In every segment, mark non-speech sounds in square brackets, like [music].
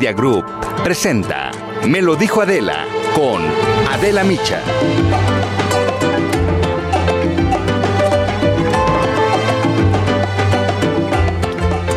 Media Group presenta Me lo dijo Adela con Adela Micha.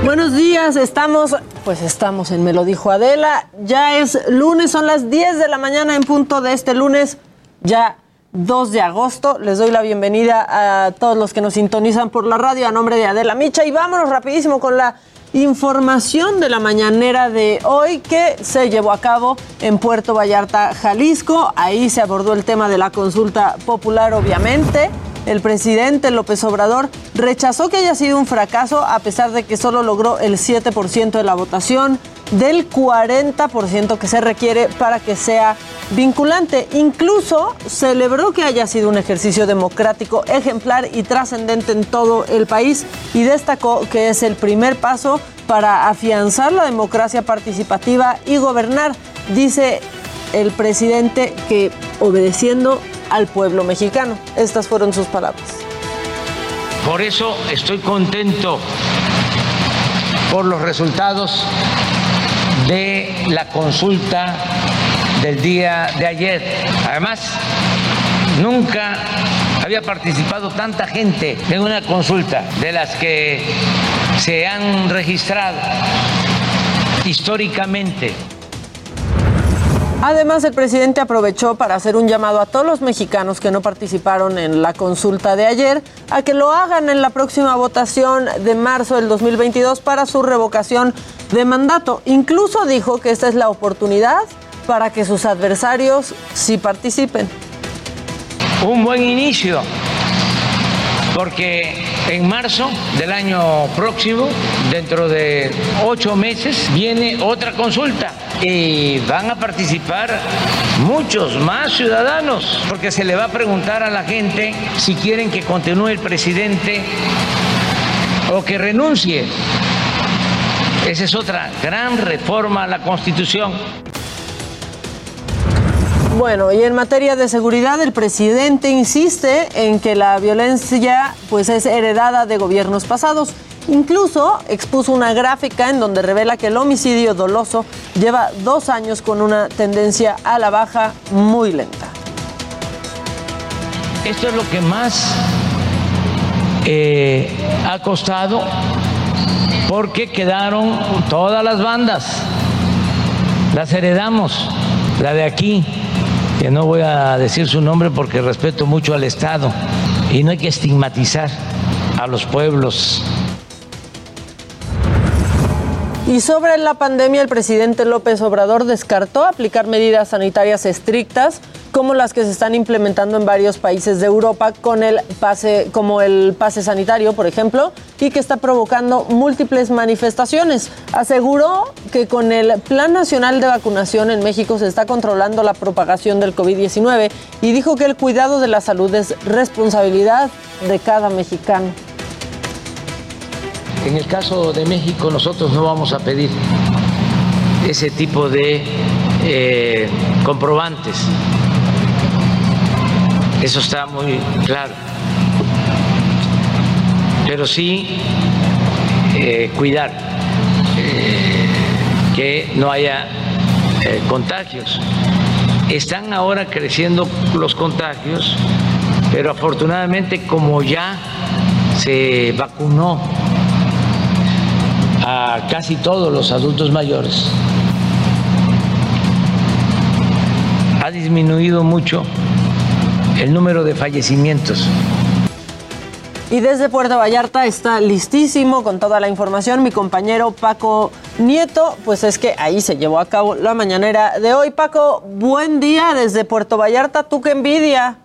Buenos días, estamos, pues estamos en Me lo dijo Adela. Ya es lunes, son las 10 de la mañana en punto de este lunes, ya 2 de agosto. Les doy la bienvenida a todos los que nos sintonizan por la radio a nombre de Adela Micha y vámonos rapidísimo con la información de la mañanera de hoy que se llevó a cabo en Puerto Vallarta, Jalisco. Ahí se abordó el tema de la consulta popular, obviamente. El presidente López Obrador rechazó que haya sido un fracaso a pesar de que solo logró el 7% de la votación del 40% que se requiere para que sea vinculante. Incluso celebró que haya sido un ejercicio democrático ejemplar y trascendente en todo el país y destacó que es el primer paso para afianzar la democracia participativa y gobernar. Dice el presidente que obedeciendo al pueblo mexicano. Estas fueron sus palabras. Por eso estoy contento por los resultados de la consulta del día de ayer. Además, nunca había participado tanta gente en una consulta de las que se han registrado históricamente. Además, el presidente aprovechó para hacer un llamado a todos los mexicanos que no participaron en la consulta de ayer a que lo hagan en la próxima votación de marzo del 2022 para su revocación de mandato. Incluso dijo que esta es la oportunidad para que sus adversarios sí participen. Un buen inicio, porque en marzo del año próximo, dentro de ocho meses, viene otra consulta y van a participar muchos más ciudadanos, porque se le va a preguntar a la gente si quieren que continúe el presidente o que renuncie. Esa es otra gran reforma a la Constitución. Bueno, y en materia de seguridad, el presidente insiste en que la violencia pues es heredada de gobiernos pasados. Incluso expuso una gráfica en donde revela que el homicidio doloso lleva dos años con una tendencia a la baja muy lenta. Esto es lo que más eh, ha costado porque quedaron todas las bandas. Las heredamos, la de aquí, que no voy a decir su nombre porque respeto mucho al Estado y no hay que estigmatizar a los pueblos. Y sobre la pandemia, el presidente López Obrador descartó aplicar medidas sanitarias estrictas como las que se están implementando en varios países de Europa con el pase como el pase sanitario, por ejemplo, y que está provocando múltiples manifestaciones. Aseguró que con el Plan Nacional de Vacunación en México se está controlando la propagación del COVID-19 y dijo que el cuidado de la salud es responsabilidad de cada mexicano. En el caso de México nosotros no vamos a pedir ese tipo de eh, comprobantes. Eso está muy claro. Pero sí eh, cuidar eh, que no haya contagios. Están ahora creciendo los contagios, pero afortunadamente como ya se vacunó a casi todos los adultos mayores. disminuido mucho el número de fallecimientos. Y desde Puerto Vallarta está listísimo con toda la información mi compañero Paco Nieto, pues es que ahí se llevó a cabo la mañanera de hoy. Paco, buen día desde Puerto Vallarta, tú qué envidia.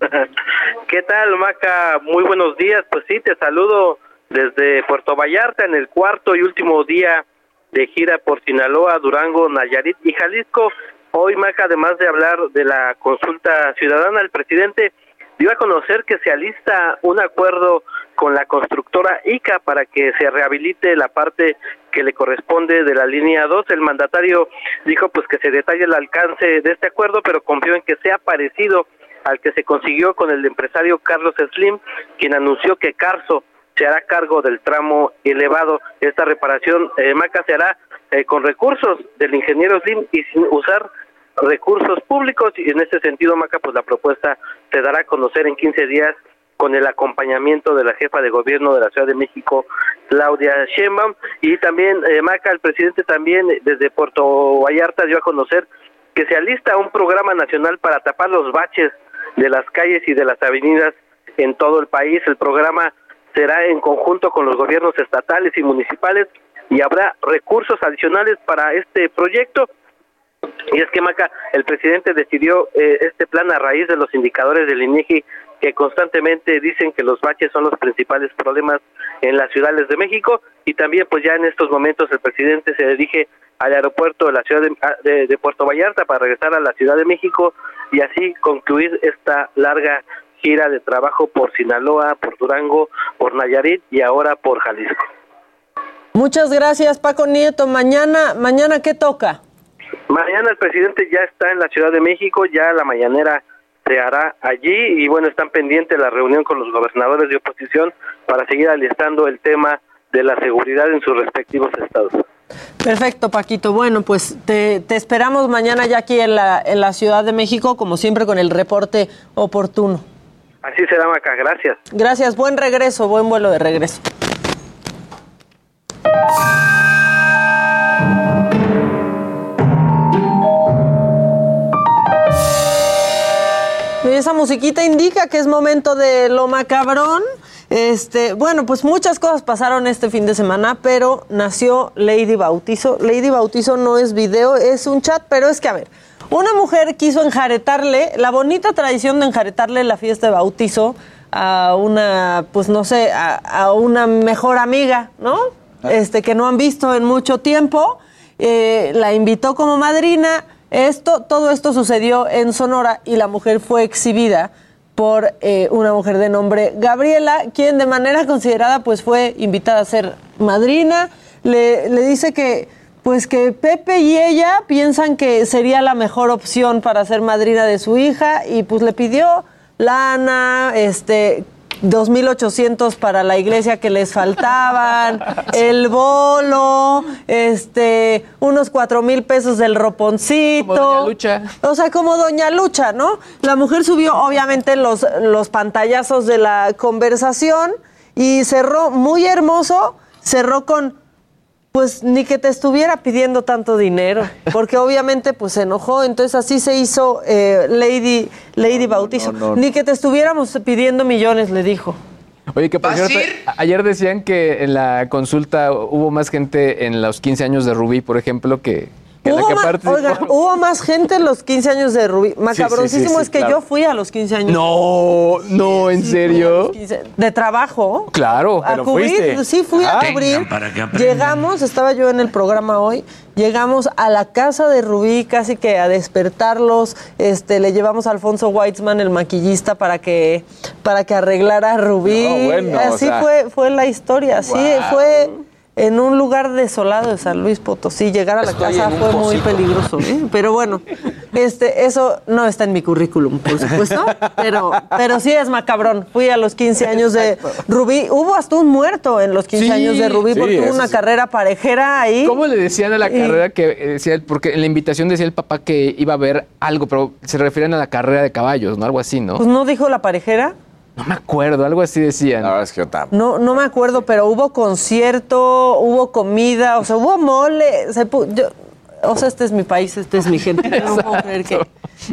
[laughs] ¿Qué tal, Maca? Muy buenos días. Pues sí, te saludo desde Puerto Vallarta en el cuarto y último día de gira por Sinaloa, Durango, Nayarit y Jalisco. Hoy, Maca, además de hablar de la consulta ciudadana, el presidente dio a conocer que se alista un acuerdo con la constructora ICA para que se rehabilite la parte que le corresponde de la línea 2. El mandatario dijo pues que se detalle el alcance de este acuerdo, pero confió en que sea parecido al que se consiguió con el empresario Carlos Slim, quien anunció que Carso se hará cargo del tramo elevado. Esta reparación, eh, Maca, se hará eh, con recursos del ingeniero Slim y sin usar recursos públicos y en ese sentido, Maca, pues la propuesta se dará a conocer en 15 días con el acompañamiento de la jefa de gobierno de la Ciudad de México, Claudia Sheinbaum, y también, eh, Maca, el presidente también desde Puerto Vallarta dio a conocer que se alista un programa nacional para tapar los baches de las calles y de las avenidas en todo el país. El programa será en conjunto con los gobiernos estatales y municipales y habrá recursos adicionales para este proyecto. Y es que, Maca, el presidente decidió eh, este plan a raíz de los indicadores del INEGI que constantemente dicen que los baches son los principales problemas en las ciudades de México y también pues ya en estos momentos el presidente se dirige al aeropuerto de la ciudad de, de Puerto Vallarta para regresar a la Ciudad de México y así concluir esta larga gira de trabajo por Sinaloa, por Durango, por Nayarit y ahora por Jalisco. Muchas gracias, Paco Nieto. Mañana, mañana ¿qué toca? Mañana el presidente ya está en la Ciudad de México, ya la mañanera se hará allí y bueno, están pendientes la reunión con los gobernadores de oposición para seguir alistando el tema de la seguridad en sus respectivos estados. Perfecto, Paquito. Bueno, pues te, te, esperamos mañana ya aquí en la, en la Ciudad de México, como siempre, con el reporte oportuno. Así será, Maca. Gracias. Gracias. Buen regreso, buen vuelo de regreso. Esa musiquita indica que es momento de lo macabrón. Este, bueno, pues muchas cosas pasaron este fin de semana, pero nació Lady Bautizo. Lady Bautizo no es video, es un chat, pero es que a ver, una mujer quiso enjaretarle, la bonita tradición de enjaretarle la fiesta de bautizo a una, pues no sé, a, a una mejor amiga, ¿no? Este, que no han visto en mucho tiempo. Eh, la invitó como madrina. Esto, todo esto sucedió en Sonora y la mujer fue exhibida por eh, una mujer de nombre Gabriela, quien de manera considerada pues fue invitada a ser madrina. Le, le dice que pues que Pepe y ella piensan que sería la mejor opción para ser madrina de su hija y pues le pidió lana, este 2.800 para la iglesia que les faltaban, [laughs] el bolo, este, unos cuatro mil pesos del roponcito. Como Doña Lucha. O sea, como Doña Lucha, ¿no? La mujer subió obviamente los, los pantallazos de la conversación y cerró muy hermoso, cerró con pues ni que te estuviera pidiendo tanto dinero, porque obviamente pues se enojó, entonces así se hizo eh, Lady, Lady Bautizo. no, no. Ni que te estuviéramos pidiendo millones, le dijo. Oye, que por ayer decían que en la consulta hubo más gente en los 15 años de Rubí, por ejemplo, que, Hubo, que ma- participó. oigan, hubo más gente en los 15 años de Rubí. Macabroncísimo sí, es que claro. yo fui a los 15 años. No, no, ¿en Sí, serio? 15 De trabajo. Claro, a pero cubrir, fuiste. sí fui a Ah. cubrir. Para que. Llegamos, estaba yo en el programa hoy, llegamos a la casa de Rubí casi que a despertarlos, este, le llevamos a Alfonso Weitzman, el maquillista, para que, para que arreglara a Rubí. No, bueno, o Así sea. fue, fue la historia, sí, Wow. fue en un lugar desolado de San Luis Potosí. Llegar a la Estoy casa fue muy peligroso, ¿eh? pero bueno, este, eso no está en mi currículum, por supuesto, pero, pero sí es macabrón. Fui a los 15 años de Rubí, hubo hasta un muerto en los 15 Sí, años de Rubí sí, porque hubo una sí. carrera parejera ahí. ¿Cómo le decían a la Y- carrera que eh, decía él? Porque en la invitación decía el papá que iba a ver algo, pero se refieren a la carrera de caballos, ¿no? Algo así, ¿no? Pues no dijo la parejera. No me acuerdo, algo así decían. La verdad es que yo tampoco. No, no me acuerdo, pero hubo concierto, hubo comida, o sea, hubo mole. se yo- o sea, este es mi país, este es mi gente. No puedo creer que,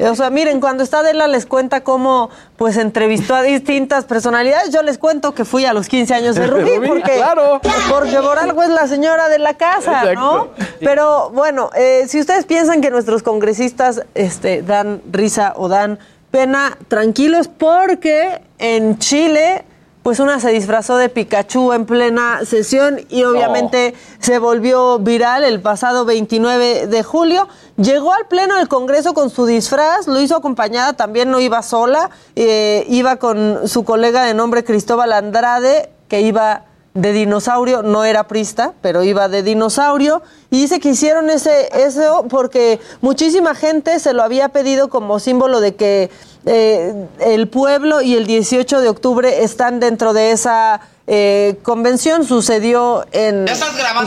O sea, miren, cuando está Adela les cuenta cómo pues entrevistó a distintas personalidades, yo les cuento que fui a los 15 años de [laughs] Rubí, porque, claro. porque por algo es la señora de la casa, ¿no? Pero bueno, eh, si ustedes piensan que nuestros congresistas este, dan risa o dan pena, tranquilos, porque en Chile pues una se disfrazó de Pikachu en plena sesión y obviamente se volvió viral el pasado 29 de julio. Llegó al pleno del Congreso con su disfraz, lo hizo acompañada, también no iba sola, eh, iba con su colega de nombre Cristóbal Andrade, que iba de dinosaurio, no era prista, pero iba de dinosaurio, y dice que hicieron ese, eso porque muchísima gente se lo había pedido como símbolo de que eh, el pueblo y el 18 de octubre están dentro de esa eh, convención. Sucedió en,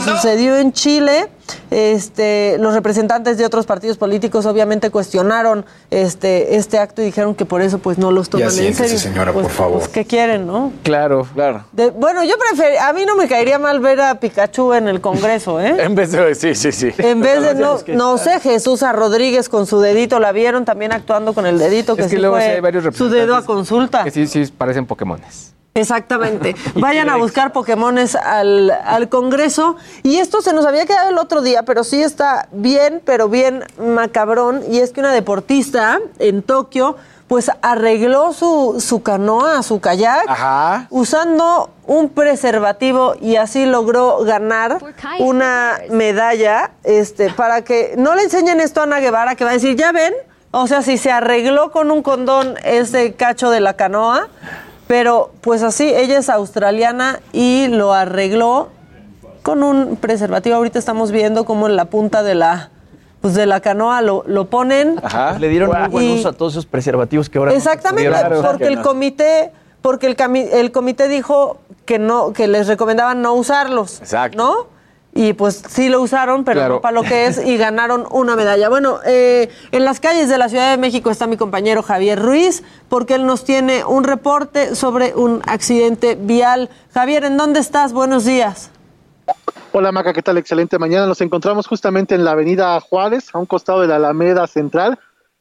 sucedió en Chile. Este, los representantes de otros partidos políticos obviamente cuestionaron este, este acto y dijeron que por eso pues no los toman en siéntese, serio. señora, Pues- por favor. pues, ¿qué quieren, no? Claro, claro. De- bueno, yo prefer, a mí no me caería mal ver a Pikachu en el Congreso, ¿eh? [laughs] En vez de. Sí, sí, sí. En vez de, [laughs] no, no sé, Jesús a Rodríguez con su dedito, la vieron también actuando con el dedito, que, Es que sí luego fue hay varios su dedo a consulta. Que sí, sí, parecen Pokémones. Exactamente. [laughs] Vayan a buscar Pokémones al, al Congreso. Y esto se nos había quedado el otro día, pero sí está bien, pero bien macabrón. Y es que una deportista en Tokio, pues arregló su, su canoa, su kayak, Ajá. usando un preservativo y así logró ganar una medalla este, para que no le enseñen esto a Ana Guevara, que va a decir, ya ven, o sea, si se arregló con un condón ese cacho de la canoa, pero pues así, ella es australiana y lo arregló con un preservativo. Ahorita estamos viendo cómo en la punta de la, pues de la canoa lo, lo ponen. Ajá. Le dieron muy buen uso a todos esos preservativos que ahora Exactamente, porque el comité, porque el comité dijo que no, que les recomendaban no usarlos. Exacto. ¿No? Y pues sí lo usaron, pero Claro. no para lo que es, y ganaron una medalla. Bueno, eh, en las calles de la Ciudad de México está mi compañero Javier Ruiz, porque él nos tiene un reporte sobre un accidente vial. Javier, ¿en dónde estás? Buenos días. Hola Maca, ¿qué tal? Excelente mañana. Nos encontramos justamente en la avenida Juárez, a un costado de la Alameda Central,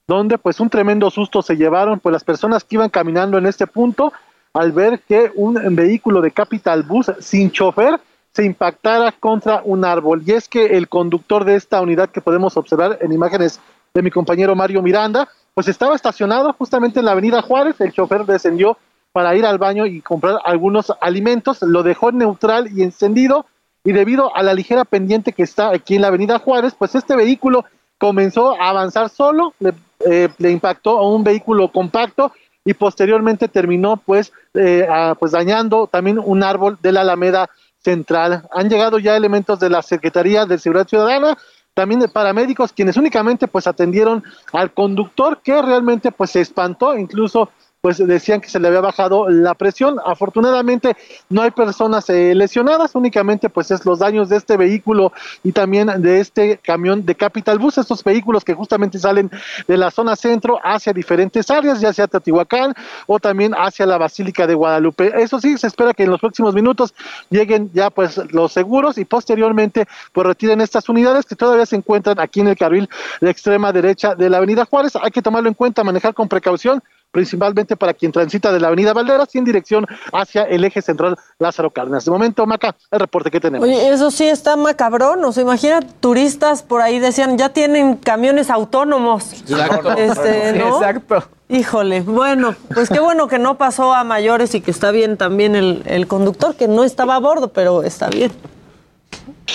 donde pues un tremendo susto se llevaron pues las personas que iban caminando en este punto al ver que un vehículo de Capital Bus sin chofer se impactara contra un árbol. Y es que el conductor de esta unidad que podemos observar en imágenes de mi compañero Mario Miranda, pues estaba estacionado justamente en la avenida Juárez, el chofer descendió para ir al baño y comprar algunos alimentos, lo dejó neutral y encendido, y debido a la ligera pendiente que está aquí en la avenida Juárez, pues este vehículo comenzó a avanzar solo, le, eh, le impactó a un vehículo compacto y posteriormente terminó pues, eh, pues dañando también un árbol de la Alameda Central. Han llegado ya elementos de la Secretaría de Seguridad Ciudadana, también de paramédicos, quienes únicamente pues atendieron al conductor que realmente pues se espantó, incluso pues decían que se le había bajado la presión. Afortunadamente no hay personas eh, lesionadas, únicamente pues es los daños de este vehículo y también de este camión de Capital Bus, estos vehículos que justamente salen de la zona centro hacia diferentes áreas, ya sea Teotihuacán o también hacia la Basílica de Guadalupe. Eso sí, se espera que en los próximos minutos lleguen ya pues los seguros y posteriormente pues retiren estas unidades que todavía se encuentran aquí en el carril de extrema derecha de la Avenida Juárez. Hay que tomarlo en cuenta, manejar con precaución principalmente para quien transita de la Avenida Valderas y en dirección hacia el eje central Lázaro Cárdenas. De momento, Maca, el reporte que tenemos. Oye, eso sí está macabrón. O sea, imagina turistas por ahí decían, ya tienen camiones autónomos. Exacto. Este, ¿no? Exacto. Híjole, bueno, pues qué bueno que no pasó a mayores y que está bien también el, el conductor, que no estaba a bordo, pero está bien.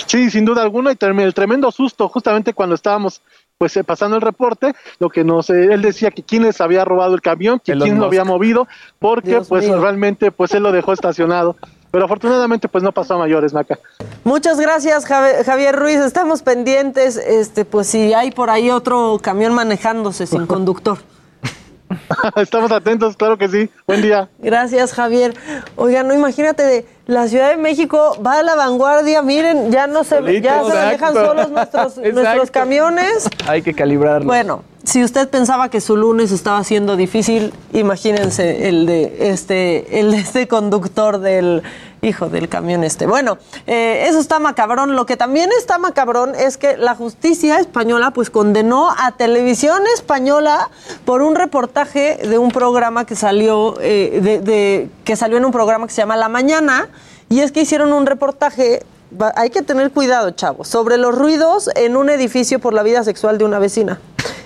Sí, sin duda alguna, y el tremendo susto, justamente cuando estábamos pues eh, pasando el reporte, lo que nos, eh, él decía que quién les había robado el camión, que Elon quién lo había movido, porque Dios pues mío. realmente pues él lo dejó estacionado. Pero afortunadamente pues no pasó a mayores, Maca. Muchas gracias, Javier Ruiz. Estamos pendientes, este, pues si hay por ahí otro camión manejándose sin [laughs] conductor. [laughs] Estamos atentos, claro que sí. Buen día. Gracias, Javier. Oiga, no imagínate de la Ciudad de México va a la vanguardia. Miren, ya no se, ya se Exacto. solos nuestros, [laughs] camiones. Hay que calibrarlo. Bueno, si usted pensaba que su lunes estaba siendo difícil, imagínense el de este, el de este conductor del hijo del camión este. Bueno, eh, eso está macabrón. Lo que también está macabrón es que la justicia española pues condenó a Televisión Española por un reportaje de un programa que salió, eh, de, que salió en un programa que se llama La Mañana. Y es que hicieron un reportaje, hay que tener cuidado, chavos, sobre los ruidos en un edificio por la vida sexual de una vecina.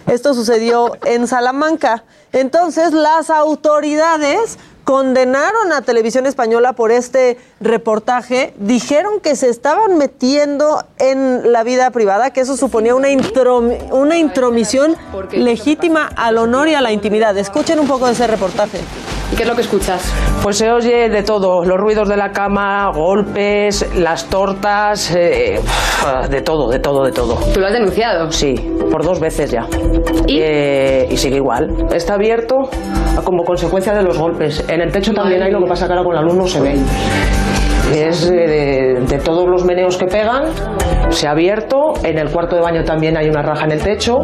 Esto sucedió en Salamanca. Entonces las autoridades condenaron a Televisión Española por este reportaje, dijeron que se estaban metiendo en la vida privada, que eso suponía una, una intromisión legítima al honor y a la intimidad. Escuchen un poco de ese reportaje. ¿Qué es lo que escuchas? Pues se oye de todo, los ruidos de la cama, golpes, las tortas, eh, de todo, de todo, de todo. ¿Tú lo has denunciado? Sí, por dos veces ya. ¿Y? Eh, y sigue igual. Está abierto como consecuencia de los golpes. En el techo también hay, lo que pasa que ahora con la luz no se ve. Es eh, de, de todos los meneos que pegan, se ha abierto. En el cuarto de baño también hay una raja en el techo.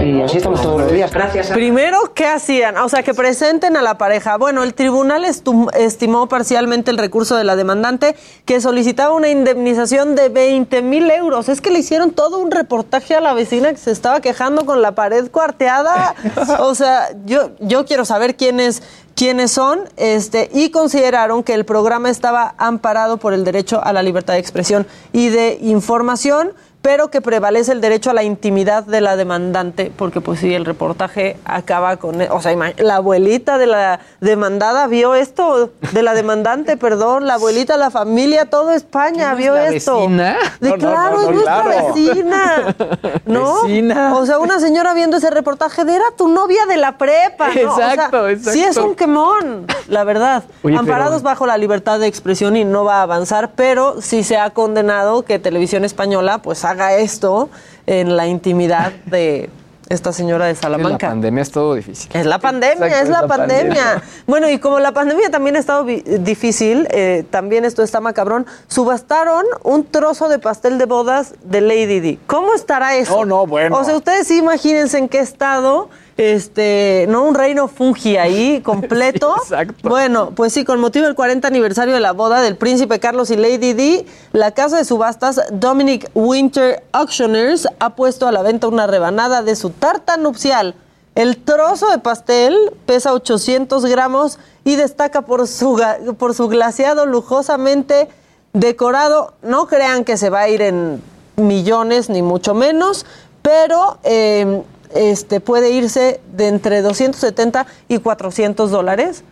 Y así estamos todos los días. Gracias. Primero, ¿qué hacían? O sea, que presenten a la pareja. Bueno, el tribunal estimó parcialmente el recurso de la demandante que solicitaba una indemnización de 20 mil euros. Es que le hicieron todo un reportaje a la vecina que se estaba quejando con la pared cuarteada. [laughs] O sea, yo, yo quiero saber quiénes quiénes son este y consideraron que el programa estaba amparado por el derecho a la libertad de expresión y de información pero que prevalece el derecho a la intimidad de la demandante, porque pues sí, el reportaje acaba con, o sea, la abuelita de la demandada vio esto, de la demandante, [laughs] perdón, la abuelita, la familia, todo España ¿No es vio la esto. vecina? De No, claro, no, no, es nuestra claro. vecina, [laughs] ¿no? Vecina. O sea, una señora viendo ese reportaje de era tu novia de la prepa, ¿no? O sea, Exacto, exacto. Sí es un quemón, la verdad. [laughs] Oye, pero- Amparados bajo la libertad de expresión y no va a avanzar, pero sí se ha condenado que Televisión Española pues haga esto en la intimidad de esta señora de La Salamanca. pandemia es todo difícil. Es la pandemia, Exacto, es la, la pandemia. pandemia. Bueno, y como la pandemia también ha estado difícil, eh, también esto está macabrón, subastaron un trozo de pastel de bodas de Lady Di. ¿Cómo estará eso? No, no, bueno. O sea, ustedes sí imagínense en qué estado, este, ¿no? Un reino fungi ahí [laughs] completo. Sí, exacto. Bueno, pues sí, con motivo del 40 aniversario de la boda del príncipe Carlos y Lady Di, la casa de subastas Dominic Winter Auctioneers ha puesto a la venta una rebanada de su tarta nupcial. El trozo de pastel pesa 800 gramos y destaca por su, por su glaseado lujosamente decorado. No crean que se va a ir en millones, ni mucho menos, pero eh, este, puede irse de entre 270 y 400 dólares.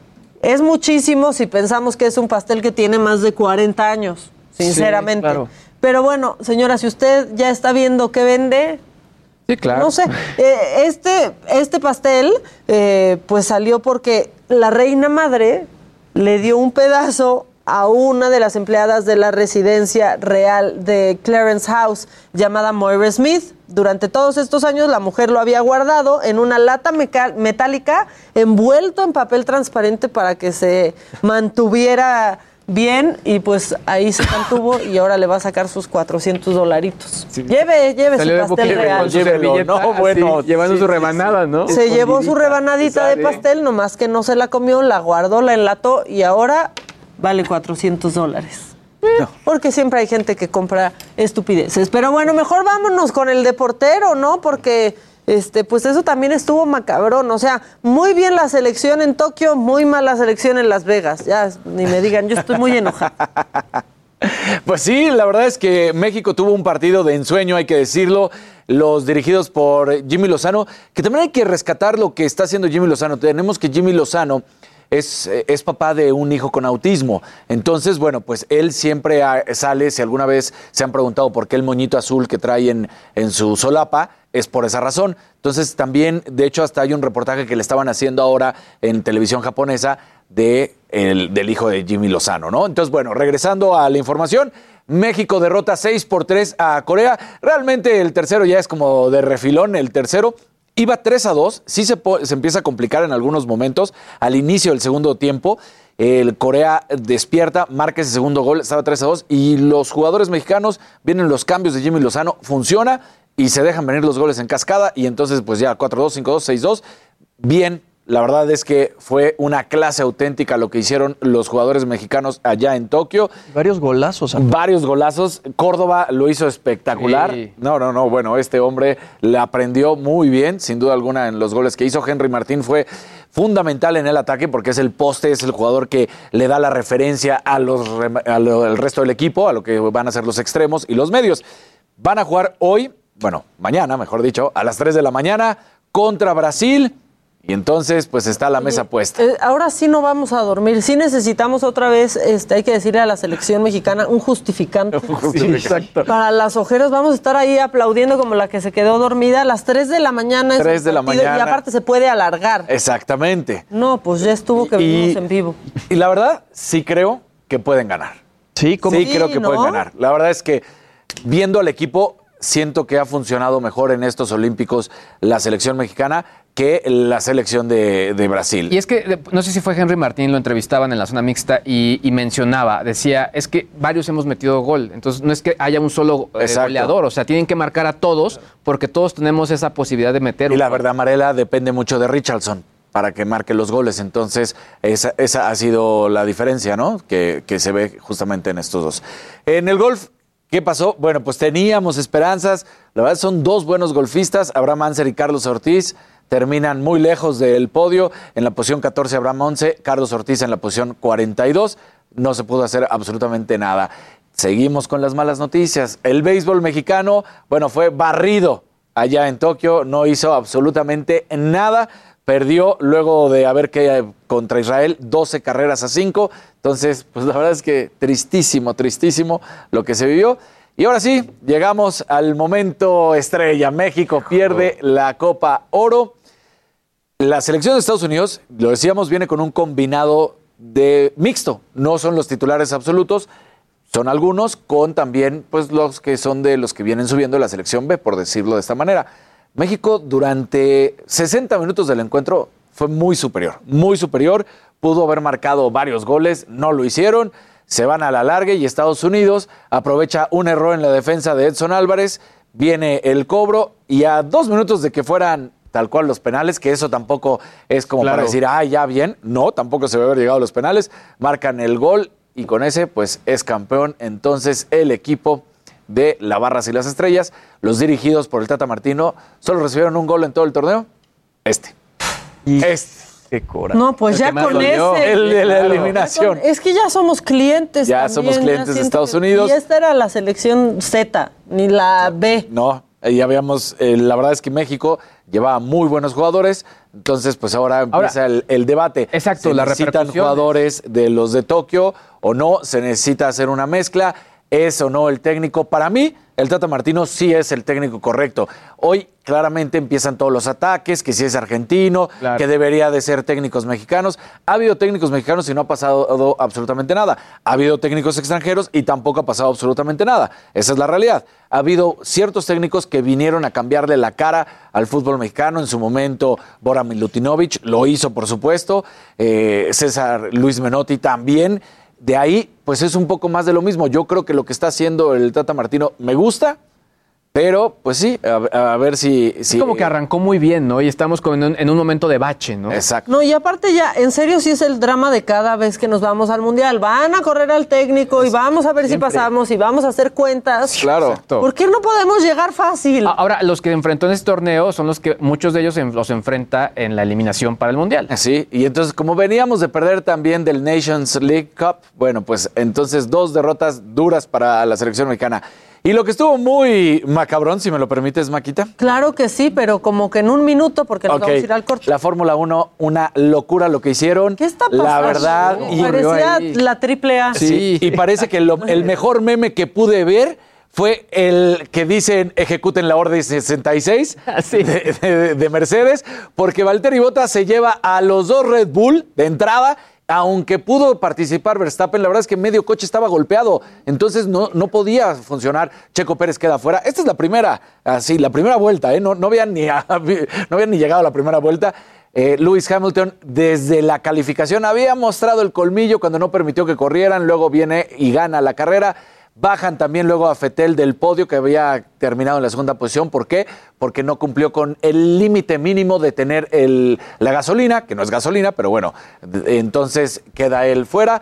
Es muchísimo si pensamos que es un pastel que tiene más de 40 años, sinceramente. claro. Pero bueno, señora, si usted ya está viendo qué vende, Sí, claro. no sé, [laughs] eh, este, este pastel eh, pues salió porque la reina madre le dio un pedazo a una de las empleadas de la residencia real de Clarence House llamada Moira Smith. Durante todos estos años la mujer lo había guardado en una lata metálica envuelto en papel transparente para que se mantuviera bien y pues ahí se mantuvo y ahora le va a sacar sus 400 dolaritos. Sí. Lleve, lleve Salió su pastel real. servilleta, no, así, bueno, llevando sí, su sí, rebanada, ¿no? Se llevó su rebanadita de pastel, nomás que no se la comió, la guardó, la enlató y ahora vale 400 dólares. Porque siempre hay gente que compra estupideces. Pero bueno, mejor vámonos con el deportero, ¿no? Porque este, pues eso también estuvo macabrón. O sea, muy bien la selección en Tokio, muy mal la selección en Las Vegas. Ya ni me digan, yo estoy muy enojada. [laughs] Pues sí, la verdad es que México tuvo un partido de ensueño, hay que decirlo, los dirigidos por Jimmy Lozano, que también hay que rescatar lo que está haciendo Jimmy Lozano. Tenemos que Jimmy Lozano es, eh, es papá de un hijo con autismo. Entonces, bueno, pues él siempre sale, si alguna vez se han preguntado por qué el moñito azul que trae en, en su solapa, es por esa razón. Entonces, también, de hecho, hasta hay un reportaje que le estaban haciendo ahora en televisión japonesa de el- del hijo de Jimmy Lozano, ¿no? Entonces, bueno, regresando a la información, México derrota 6 por 3 a Corea. Realmente el tercero ya es como de refilón, el tercero. Iba 3 a 2, sí se, se empieza a complicar en algunos momentos. Al inicio del segundo tiempo, el Corea despierta, marca ese segundo gol, estaba 3 a 2, y los jugadores mexicanos vienen los cambios de Jimmy Lozano, funciona y se dejan venir los goles en cascada, y entonces pues ya 4 2, 5 2, 6 2, bien La verdad es que fue una clase auténtica lo que hicieron los jugadores mexicanos allá en Tokio. Varios golazos. Varios golazos. Córdoba lo hizo espectacular. Sí. No, no, no. Bueno, este hombre le aprendió muy bien, sin duda alguna, en los goles que hizo. Henry Martín fue fundamental en el ataque porque es el poste, es el jugador que le da la referencia a los rem- a lo- al resto del equipo, a lo que van a ser los extremos y los medios. Van a jugar hoy, bueno, mañana, mejor dicho, a las 3 de la mañana contra Brasil. Y entonces, pues está la mesa puesta. Eh, ahora sí no vamos a dormir. Sí necesitamos otra vez, este, hay que decirle a la selección mexicana, un justificante. [laughs] Sí, exacto. Para las ojeras vamos a estar ahí aplaudiendo como la que se quedó dormida a las 3 de la mañana. es 3 el de la mañana. Y aparte se puede alargar. Exactamente. No, pues ya estuvo que Y- vimos en vivo. Y la verdad, sí creo que pueden ganar. Sí, como Sí, Sí, creo que ¿no? pueden ganar. La verdad es que viendo al equipo, siento que ha funcionado mejor en estos Olímpicos la selección mexicana que la selección de, de Brasil. Y es que, no sé si fue Henry Martín, lo entrevistaban en la zona mixta y, y mencionaba, decía, es que varios hemos metido gol, entonces no es que haya un solo eh, goleador, o sea, tienen que marcar a todos porque todos tenemos esa posibilidad de meter Y un la gol. verdad, Marela, depende mucho de Richardson para que marque los goles. Entonces, esa, esa ha sido la diferencia, ¿no? Que, que se ve justamente en estos dos. En el golf, ¿qué pasó? Bueno, pues teníamos esperanzas. La verdad, son dos buenos golfistas, Abraham Anser y Carlos Ortiz. Terminan muy lejos del podio. En la posición 14, Abraham 11, Carlos Ortiz en la posición 42. No se pudo hacer absolutamente nada. Seguimos con las malas noticias. El béisbol mexicano, bueno, fue barrido allá en Tokio, no hizo absolutamente nada. Perdió luego de haber que contra Israel 12 carreras a 5. Entonces, pues la verdad es que tristísimo, tristísimo lo que se vivió. Y ahora sí, llegamos al momento estrella. México pierde la Copa Oro. La selección de Estados Unidos, lo decíamos, viene con un combinado de mixto. No son los titulares absolutos, son algunos con también pues los que son de los que vienen subiendo la selección B, por decirlo de esta manera. México durante 60 minutos del encuentro fue muy superior, muy superior. Pudo haber marcado varios goles, no lo hicieron. Se van a la larga y Estados Unidos aprovecha un error en la defensa de Edson Álvarez. Viene el cobro y a dos minutos de que fueran tal cual los penales, que eso tampoco es como Claro. para decir, ah, ya bien. No, tampoco se debe haber llegado a los penales. Marcan el gol y con ese, pues es campeón. Entonces, el equipo de la Barras y las Estrellas, los dirigidos por el Tata Martino, solo recibieron un gol en todo el torneo. Este. Y Este. qué coraje. No, pues El ya con ese. El de la eliminación. Es que ya somos clientes. Ya también, somos clientes de Estados que- Unidos. Y esta era la selección Z, ni la B. No, ya habíamos, eh, la verdad es que México llevaba muy buenos jugadores, entonces pues ahora empieza Ahora, el, el debate. exacto, ¿Se las necesitan jugadores de los de Tokio o no? ¿Se necesita hacer una mezcla? ¿Es o no el técnico? Para mí, el Tata Martino sí es el técnico correcto. Hoy claramente empiezan todos los ataques, que si es argentino, Claro. que debería de ser técnicos mexicanos. Ha habido técnicos mexicanos y no ha pasado absolutamente nada. Ha habido técnicos extranjeros y tampoco ha pasado absolutamente nada. Esa es la realidad. Ha habido ciertos técnicos que vinieron a cambiarle la cara al fútbol mexicano. En su momento, Bora Milutinovic lo hizo, por supuesto. Eh, César Luis Menotti también. De ahí, pues es un poco más de lo mismo. Yo creo que lo que está haciendo el Tata Martino me gusta, pero pues sí, a, a ver si... si Es como que arrancó muy bien, ¿no? Y estamos como en un, en un momento de bache, ¿no? Exacto. No, y aparte ya, en serio sí es el drama de cada vez que nos vamos al mundial. Van a correr al técnico y vamos a ver Siempre. si pasamos y vamos a hacer cuentas. Claro. Exacto. ¿Por qué no podemos llegar fácil? Ahora, los que enfrentó en este torneo son los que muchos de ellos los enfrenta en la eliminación para el Mundial. Sí, y entonces como veníamos de perder también del Nations League Cup, bueno, pues entonces dos derrotas duras para la selección mexicana. Y lo que estuvo muy macabrón, si me lo permites, Maquita. Claro que sí, pero como que en un minuto, porque nos vamos a ir al corte. La Fórmula 1, una locura lo que hicieron. ¿Qué está pasando? La verdad, y, Parecía ahí. la triple A. sí, y parece que lo- [laughs] el mejor meme que pude ver fue el que dicen ejecuten la orden 66 [laughs] Sí. de, de- de Mercedes, porque Valtteri Bottas se lleva a los dos Red Bull de entrada. Aunque pudo participar Verstappen, la verdad es que medio coche estaba golpeado, entonces no, no podía funcionar. Checo Pérez queda fuera. Esta es la primera, así, la primera vuelta, ¿eh? no, no, habían ni, [laughs] no habían ni llegado a la primera vuelta. Eh, Lewis Hamilton desde la calificación había mostrado el colmillo cuando no permitió que corrieran, luego viene y gana la carrera. Bajan también luego a Fetel del podio que había terminado en la segunda posición. ¿Por qué? Porque no cumplió con el límite mínimo de tener el, la gasolina, que no es gasolina, pero bueno, entonces queda él fuera.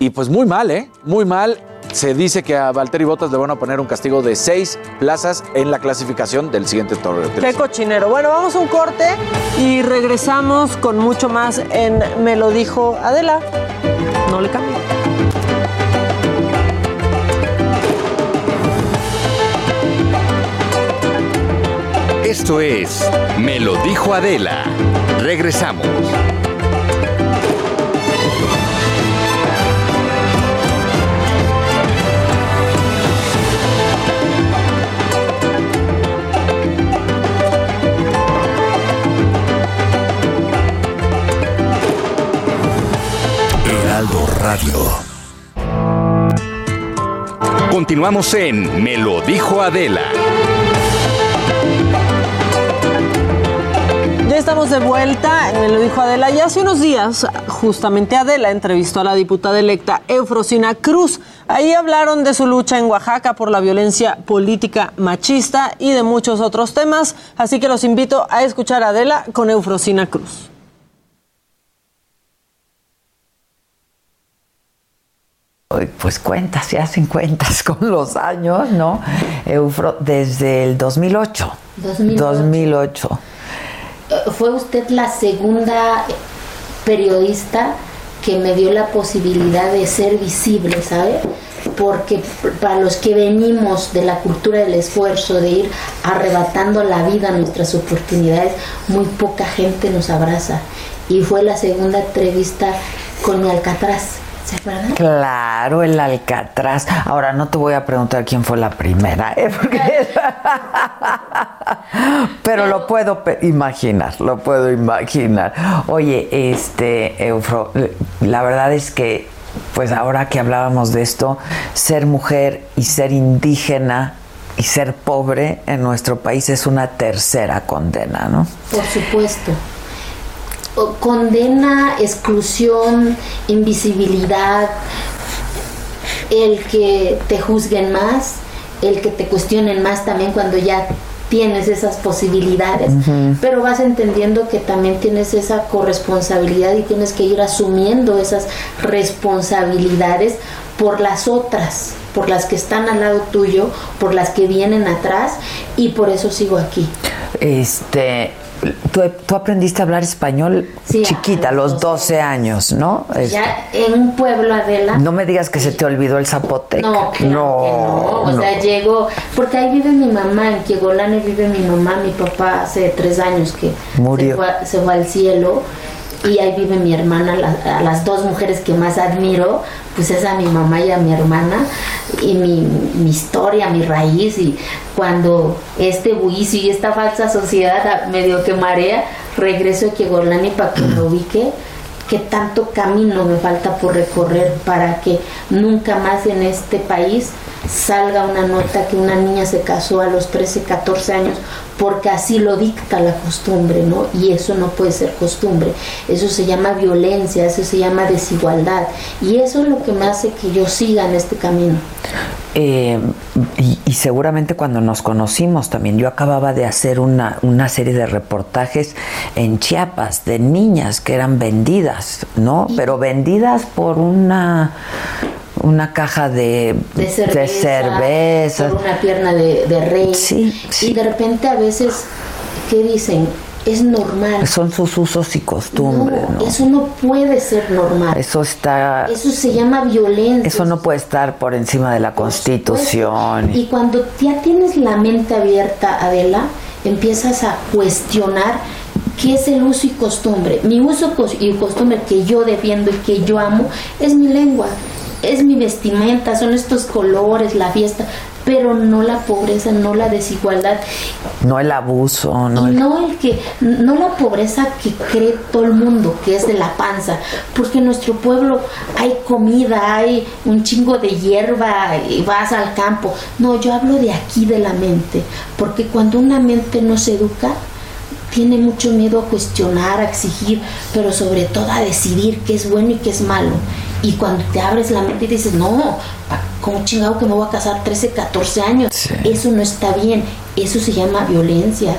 Y pues muy mal, ¿eh? Muy mal. Se dice que a Valtteri Bottas le van a poner un castigo de seis plazas en la clasificación del siguiente Toro de Qué cochinero. Bueno, vamos a un corte y regresamos con mucho más en Me lo dijo Adela. No le cambie. Esto es Me lo dijo Adela. Regresamos. Heraldo Radio. Continuamos en Me lo dijo Adela. Estamos de vuelta, me lo dijo Adela. Y hace unos días, justamente Adela entrevistó a la diputada electa Eufrosina Cruz. Ahí hablaron de su lucha en Oaxaca por la violencia política machista y de muchos otros temas. Así que los invito a escuchar a Adela con Eufrosina Cruz. pues cuentas, se hacen cuentas [laughs] con los años, ¿no? Eufro, desde el 2008. 2008. 2008. Fue usted la segunda periodista que me dio la posibilidad de ser visible, ¿sabe? Porque para los que venimos de la cultura del esfuerzo, de ir arrebatando la vida, nuestras oportunidades, muy poca gente nos abraza. Y fue la segunda entrevista con mi Alcatraz. ¿Se acuerdan? Claro, el Alcatraz. Ahora no te voy a preguntar quién fue la primera, ¿eh? [laughs] Porque- [laughs] pero lo puedo imaginar, lo puedo imaginar. Oye, este, Eufro, la verdad es que, pues ahora que hablábamos de esto, ser mujer y ser indígena y ser pobre en nuestro país es una tercera condena, ¿no? Por supuesto. Condena, exclusión, invisibilidad, el que te juzguen más, el que te cuestionen más también cuando ya tienes esas posibilidades, pero vas entendiendo que también tienes esa corresponsabilidad y tienes que ir asumiendo esas responsabilidades por las otras, por las que están al lado tuyo, por las que vienen atrás y por eso sigo aquí. Este, tú, tú aprendiste a hablar español chiquita, a los 12 años, ¿no? Ya en un pueblo, Adela, no me digas que se te olvidó el zapoteca. No, claro que no. O no. sea, llego, porque ahí vive mi mamá, en Kiegolane vive mi mamá, mi papá hace tres años que Murió. Se, fue, se fue al cielo y ahí vive mi hermana, la- a las dos mujeres que más admiro, pues es a mi mamá y a mi hermana y mi, mi historia, mi raíz y cuando este bullicio y esta falsa sociedad a- medio que marea, regreso a Kiegolane para que me ubique que tanto camino me falta por recorrer para que nunca más en este país salga una nota que una niña se casó a los 13, 14 años porque así lo dicta la costumbre, ¿no? Y eso no puede ser costumbre. Eso se llama violencia, eso se llama desigualdad. Y eso es lo que me hace que yo siga en este camino. Eh, y, y seguramente cuando nos conocimos también, yo acababa de hacer una, una serie de reportajes en Chiapas de niñas que eran vendidas, ¿no? Pero vendidas por una una caja de, de cerveza, de cerveza. por una pierna de, de rey. Y de repente a veces, ¿qué dicen? Es normal. Son sus usos y costumbres, No, ¿no? Eso no puede ser normal. Eso está. Eso se llama violencia. Eso no puede estar por encima de la Constitución. Y cuando ya tienes la mente abierta, Adela, empiezas a cuestionar qué es el uso y costumbre. Mi uso y costumbre que yo defiendo y que yo amo es mi lengua, es mi vestimenta, son estos colores, la fiesta, pero no la pobreza, no la desigualdad No el abuso, no y el- no el que no la pobreza que cree todo el mundo que es de la panza porque en nuestro pueblo hay comida hay un chingo de hierba y vas al campo no yo hablo de aquí de la mente porque cuando una mente no se educa tiene mucho miedo a cuestionar, a exigir, pero sobre todo a decidir qué es bueno y qué es malo. Y cuando te abres la mente y dices, no, como chingado que me voy a casar 13, 14 años. Eso no está bien, eso se llama violencia,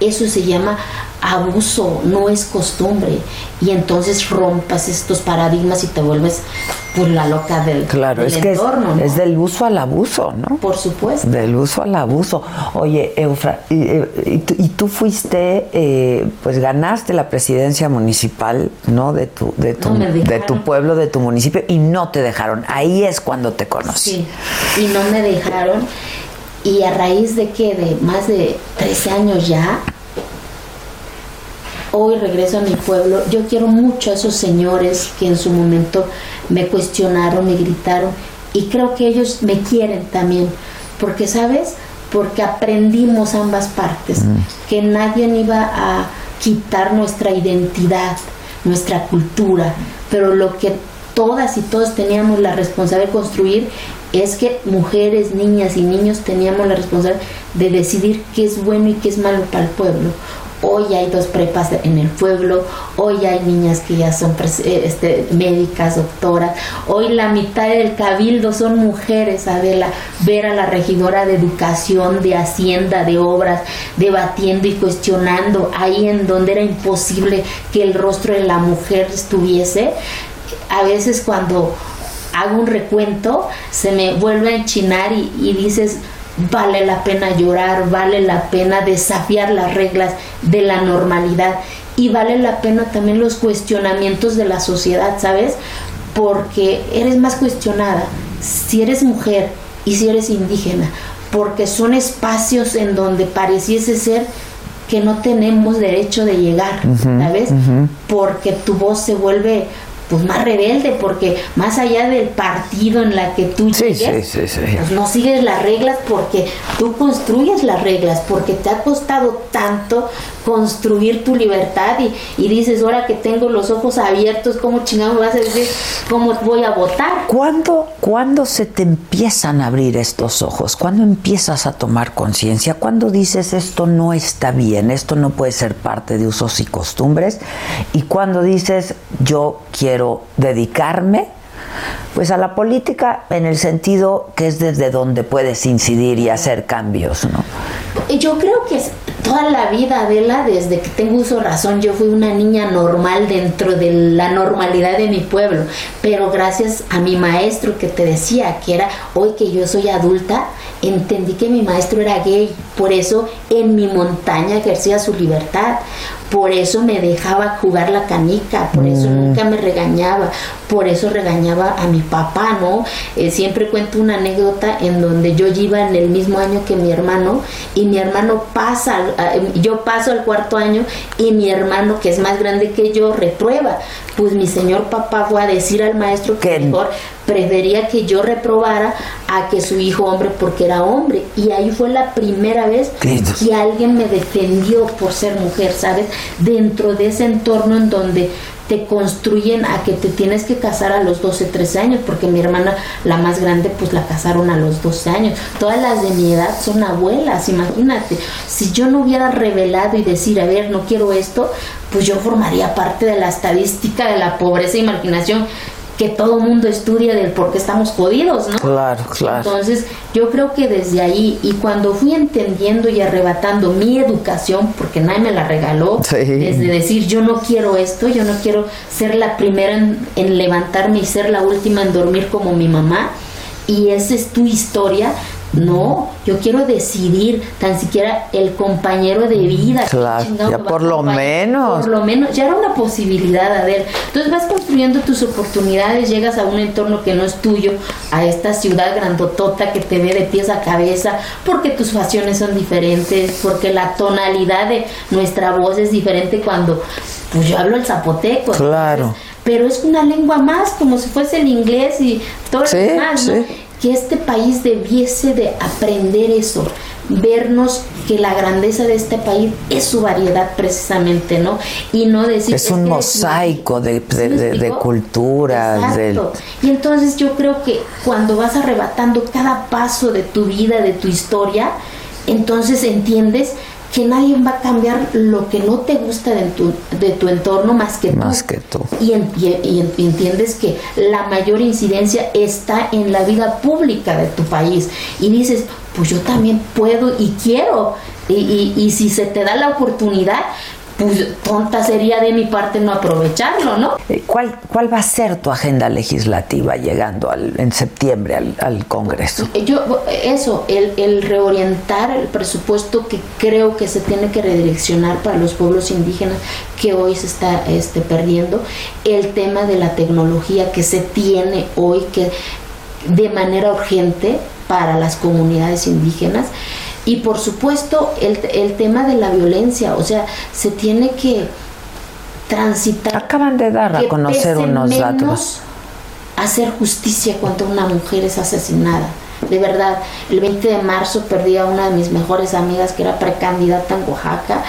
eso se llama abuso, no es costumbre. Y entonces rompas estos paradigmas y te vuelves pues la loca del, Claro, del es que es, entorno. ¿no? es del uso al abuso, ¿no? Por supuesto. Del uso al abuso. Oye, Eufra, y, eh, y tú, y tú fuiste, eh, pues ganaste la presidencia municipal, ¿no? De tu, de tu, No me de dejaron. tu pueblo, de tu municipio, y no te dejaron. Ahí es cuando te conocí. Sí, y no me dejaron. Y a raíz de que de más de 13 años ya, hoy regreso a mi pueblo. Yo quiero mucho a esos señores que en su momento me cuestionaron, me gritaron. Y creo que ellos me quieren también. Porque, ¿sabes? Porque aprendimos ambas partes. Que nadie iba a quitar nuestra identidad, nuestra cultura. Pero lo que todas y todos teníamos la responsabilidad de construir es que mujeres, niñas y niños teníamos la responsabilidad de decidir qué es bueno y qué es malo para el pueblo. Hoy hay dos prepas en el pueblo, hoy hay niñas que ya son eh, este, médicas, doctoras, hoy la mitad del cabildo son mujeres, Adela, ver a la regidora de educación, de hacienda, de obras, debatiendo y cuestionando ahí en donde era imposible que el rostro de la mujer estuviese, a veces cuando hago un recuento se me vuelve a enchinar y dices, vale la pena llorar, vale la pena desafiar las reglas de la normalidad y vale la pena también los cuestionamientos de la sociedad, ¿sabes? Porque eres más cuestionada si eres mujer y si eres indígena, porque son espacios en donde pareciese ser que no tenemos derecho de llegar, ¿sabes? porque tu voz se vuelve pues más rebelde, porque más allá del partido en la que tú llegues, sí, sí. pues no sigues las reglas porque tú construyes las reglas, porque te ha costado tanto construir tu libertad y, y dices, ahora que tengo los ojos abiertos, ¿cómo chingado me vas a decir cómo voy a votar? ¿Cuándo, ¿Cuándo se te empiezan a abrir estos ojos? ¿Cuándo empiezas a tomar conciencia? ¿Cuándo dices esto no está bien, esto no puede ser parte de usos y costumbres? ¿Y cuando dices yo quiero dedicarme pues a la política en el sentido que es desde donde puedes incidir y hacer cambios, ¿no? Yo creo que toda la vida, Adela, desde que tengo uso razón, yo fui una niña normal dentro de la normalidad de mi pueblo. Pero gracias a mi maestro que te decía que era hoy que yo soy adulta, entendí que mi maestro era gay. Por eso en mi montaña ejercía su libertad. Por eso me dejaba jugar la canica, por eso Mm. nunca me regañaba, por eso regañaba a mi papá, ¿no? Eh, siempre cuento una anécdota en donde yo iba en el mismo año que mi hermano y mi hermano pasa, yo paso al cuarto año y mi hermano que es más grande que yo reprueba. Pues mi señor papá fue a decir al maestro que mejor prefería que yo reprobara a que su hijo hombre porque era hombre y ahí fue la primera vez que alguien me defendió por ser mujer, ¿sabes? Dentro de ese entorno en donde te construyen a que te tienes que casar a los 12, 13 años, porque mi hermana, la más grande, pues la casaron a los 12 años. Todas las de mi edad son abuelas, imagínate. Si yo no hubiera revelado y decir, a ver, no quiero esto, pues yo formaría parte de la estadística de la pobreza e marginación que todo mundo estudia del por qué estamos jodidos, ¿no? Claro, claro. Entonces, yo creo que desde ahí, y cuando fui entendiendo y arrebatando mi educación, porque nadie me la regaló, Sí. desde decir yo no quiero esto, yo no quiero ser la primera en, en levantarme y ser la última en dormir como mi mamá, y esa es tu historia. No, yo quiero decidir tan siquiera el compañero de vida. Claro, ya por lo menos. Por lo menos, ya era una posibilidad, a ver. Entonces vas construyendo tus oportunidades, llegas a un entorno que no es tuyo, a esta ciudad grandotota que te ve de pies a cabeza, porque tus facciones son diferentes, porque la tonalidad de nuestra voz es diferente cuando, pues yo hablo el zapoteco. Claro. Pero es una lengua más, como si fuese el inglés y todo Sí, lo demás, ¿no? sí. Que este país debiese de aprender eso, vernos que la grandeza de este país es su variedad precisamente, ¿no? Y no decir... Es un que mosaico de, de, ¿Sí me de- culturas. del-. Y entonces yo creo que cuando vas arrebatando cada paso de tu vida, de tu historia, entonces entiendes que nadie va a cambiar lo que no te gusta de tu, de tu entorno más que tú. Más que tú. Y, en- y- y- y entiendes que la mayor incidencia está en la vida pública de tu país. Y dices, pues yo también puedo y quiero. Y si se te da la oportunidad, pues tonta sería de mi parte no aprovecharlo, ¿no? Eh, ¿Cuál, ¿Cuál va a ser tu agenda legislativa llegando al- en septiembre al, al Congreso? Yo, eso, el, el reorientar el presupuesto que creo que se tiene que redireccionar para los pueblos indígenas que hoy se está este, perdiendo, el tema de la tecnología que se tiene hoy que de manera urgente para las comunidades indígenas y por supuesto el, el tema de la violencia, o sea, se tiene que transitar. Acaban de dar a conocer unos menos datos. hacer justicia cuando una mujer es asesinada. De verdad, el 20 de marzo perdí a una de mis mejores amigas que era precandidata en Oaxaca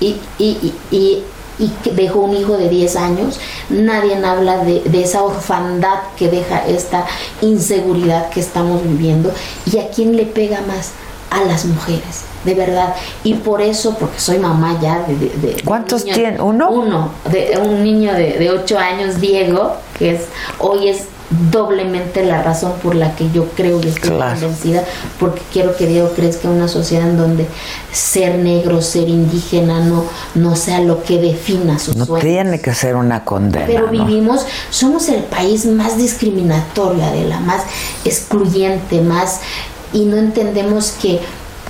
y, y, y, y- y que dejó un hijo de 10 años. Nadie habla de, de esa orfandad que deja esta inseguridad que estamos viviendo. ¿Y a quién le pega más? A las mujeres, de verdad. Y por eso, porque soy mamá ya de... de- ¿Cuántos un niño- tiene? ¿Uno? Uno, de un niño de, de 8 años, Diego, que es hoy es doblemente la razón por la que yo creo y estoy Claro. convencida, porque quiero que Diego crezca en una sociedad en donde ser negro, ser indígena no, no sea lo que defina sus No sueños. tiene que ser una condena. Pero ¿no? vivimos, somos el país más discriminatorio, de la más excluyente, más y no entendemos que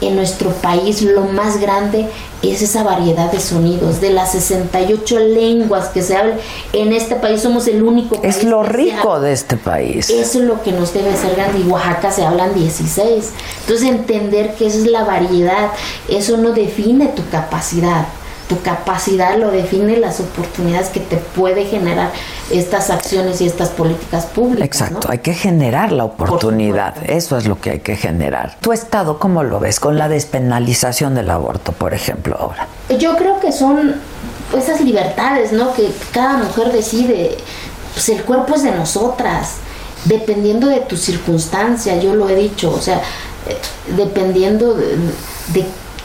en nuestro país lo más grande es esa variedad de sonidos, de las 68 lenguas que se hablan. En este país somos el único país Es lo rico de este país. Eso es lo que nos debe ser grande. Y Oaxaca se hablan 16. Entonces entender que esa es la variedad, eso no define tu capacidad. Tu capacidad lo define las oportunidades que te puede generar estas acciones y estas políticas públicas. Exacto, hay que generar la oportunidad, eso es lo que hay que generar. ¿Tu estado cómo lo ves con la despenalización del aborto, por ejemplo, ahora? Yo creo que son esas libertades, ¿no? Que cada mujer decide. Pues el cuerpo es de nosotras, dependiendo de tu circunstancia, yo lo he dicho, o sea, eh, dependiendo de, de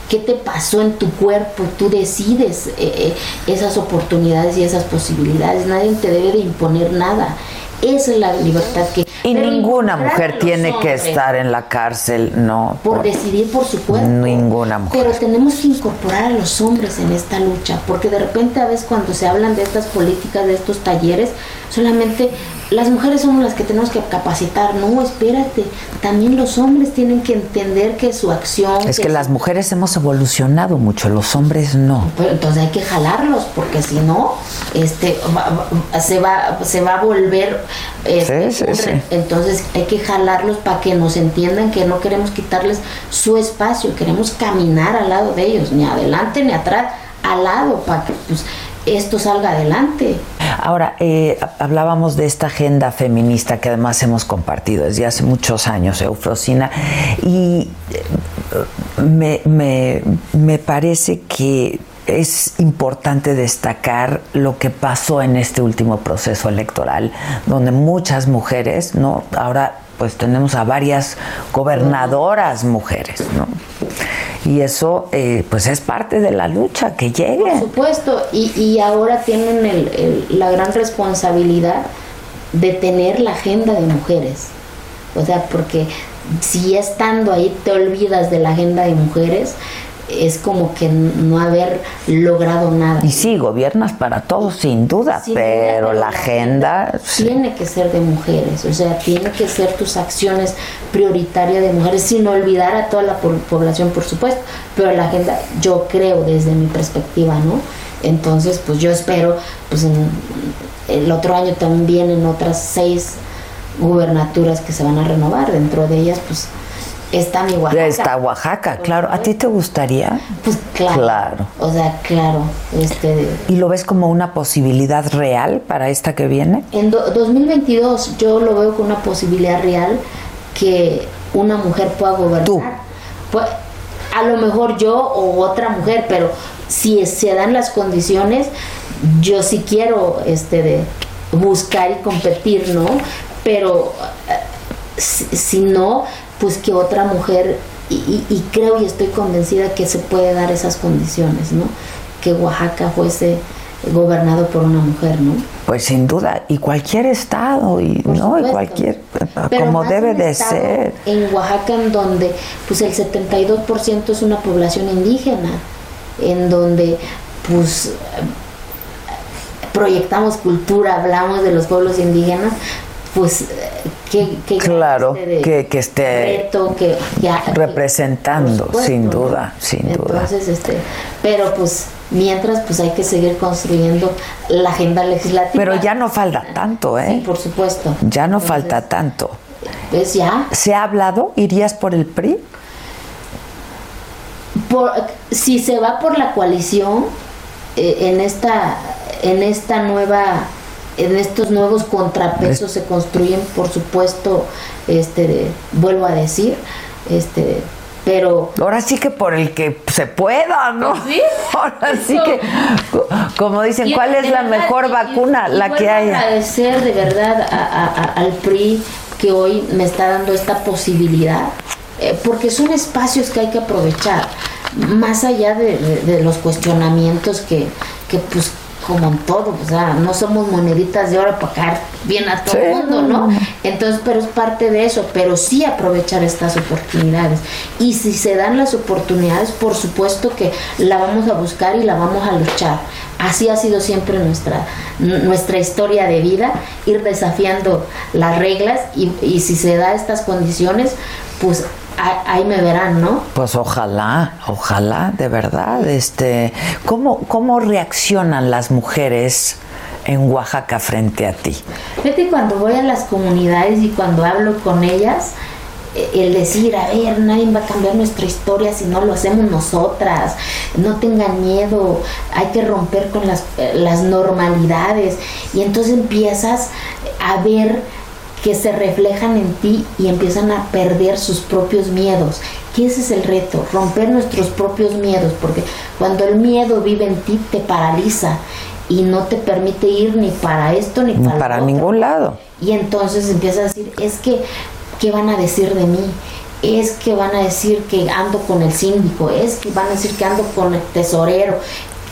qué te pasó en tu cuerpo, tú decides eh, eh, esas oportunidades y esas posibilidades, nadie te debe de imponer nada. Esa es la libertad que... Y ninguna mujer tiene que estar en la cárcel, no. por decidir por su cuerpo. Ninguna mujer. Pero tenemos que incorporar a los hombres en esta lucha, porque de repente a veces cuando se hablan de estas políticas, de estos talleres, solamente las mujeres somos las que tenemos que capacitar. No, espérate, también los hombres tienen que entender que su acción... Es que las mujeres hemos evolucionado mucho, los hombres no. Pero entonces hay que jalarlos, porque si no, este, se va, se va a volver. este, Sí, sí, sí. Entonces hay que jalarlos para que nos entiendan que no queremos quitarles su espacio, queremos caminar al lado de ellos, ni adelante ni atrás, al lado, para que pues, esto salga adelante. Ahora, eh, ha- hablábamos de esta agenda feminista que además hemos compartido desde hace muchos años, Eufrosina, y eh, me, me- me parece que es importante destacar lo que pasó en este último proceso electoral, donde muchas mujeres, ¿no? Ahora pues tenemos a varias gobernadoras mujeres, ¿no? Y eso eh, pues es parte de la lucha que llegue. Por supuesto, y, y ahora tienen el- el- la gran responsabilidad de tener la agenda de mujeres. O sea, porque si estando ahí te olvidas de la agenda de mujeres, es como que no haber logrado nada. Y sí, gobiernas para todos, sin duda, Sin pero la la agenda... sí. Tiene que ser de mujeres, o sea, tiene que ser tus acciones prioritarias de mujeres, sin olvidar a toda la po- población, por supuesto, pero la agenda, yo creo desde mi perspectiva, ¿no? Entonces, pues yo espero, pues en- el otro año también vienen otras seis gubernaturas que se van a renovar, dentro de ellas, pues está mi Oaxaca. Está Oaxaca, claro. ¿A ti te gustaría? Pues claro. Claro. O sea, claro, este... ¿Y lo ves como una posibilidad real para esta que viene? En do- 2022 yo lo veo con una posibilidad real que una mujer pueda gobernar. Tú. Pues, a lo mejor yo o otra mujer, pero si se dan las condiciones, yo sí quiero este de buscar y competir, ¿no? Pero eh, si, si no, pues que otra mujer y, y- y creo y estoy convencida que se puede dar esas condiciones, ¿no? Que Oaxaca fuese gobernado por una mujer, ¿no? Pues sin duda, y cualquier estado, y no, y cualquier, Pero como debe de ser. En Oaxaca, en donde pues el 72% es una población indígena, en donde pues proyectamos cultura, hablamos de los pueblos indígenas, pues qué Claro, este que, que esté reto que, ya- representando, supuesto, sin ¿no? duda, sin duda. Entonces, este, pero pues mientras pues hay que seguir construyendo la agenda legislativa. Pero ya no falta tanto, ¿eh? Sí, por supuesto. Ya no falta tanto. Pues ya. ¿Se ha hablado? ¿Irías por el PRI? por, si se va por la coalición eh, en esta en esta nueva en estos nuevos contrapesos se construyen por supuesto este vuelvo a decir este pero Ahora sí que por el que se pueda, ¿no? ¿Sí? [laughs] Ahora sí que, como dicen, Y ¿cuál es la verdad, mejor y- vacuna? y La que haya. agradecer de verdad a- a- a- al PRI que hoy me está dando esta posibilidad, eh, porque son espacios que hay que aprovechar, más allá de, de- de los cuestionamientos que, que pues como en todo, o sea, no somos moneditas de oro para caer bien a todo Sí, el mundo, no. Entonces, pero es parte de eso, pero sí aprovechar estas oportunidades. Y si se dan las oportunidades, por supuesto que la vamos a buscar y la vamos a luchar. Así ha sido siempre nuestra, nuestra historia de vida, ir desafiando las reglas y, y si se da estas condiciones, pues ahí me verán, ¿no? Pues ojalá, ojalá, de verdad. Este, ¿cómo, ¿Cómo reaccionan las mujeres en Oaxaca frente a ti? Fíjate cuando voy a las comunidades y cuando hablo con ellas, el decir, a ver, nadie va a cambiar nuestra historia si no lo hacemos nosotras, no tengan miedo, hay que romper con las, las normalidades y entonces empiezas a ver que se reflejan en ti y empiezan a perder sus propios miedos. Que ese es el reto, romper nuestros propios miedos, porque cuando el miedo vive en ti te paraliza y no te permite ir ni para esto ni para, Para lo otro. ningún lado. Y entonces empiezas a decir, es que, ¿qué van a decir de mí? Es que van a decir que ando con el síndico, es que van a decir que ando con el tesorero.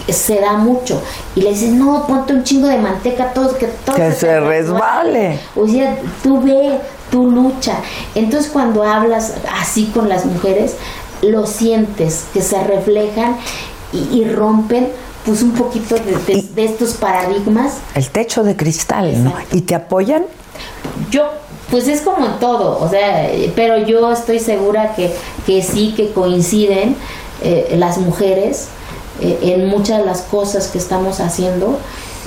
Se da mucho. Y le dices, no, ponte un chingo de manteca, todo, que todo Que te se resbale. O sea, tú ve, tú lucha. Entonces cuando hablas así con las mujeres, lo sientes, que se reflejan y, y rompen pues un poquito de, de- de estos paradigmas El techo de cristal, ¿no? ¿Y te apoyan? yo, pues es como en todo, o sea, pero yo estoy segura que, que sí, que coinciden eh, las mujeres eh, en muchas de las cosas que estamos haciendo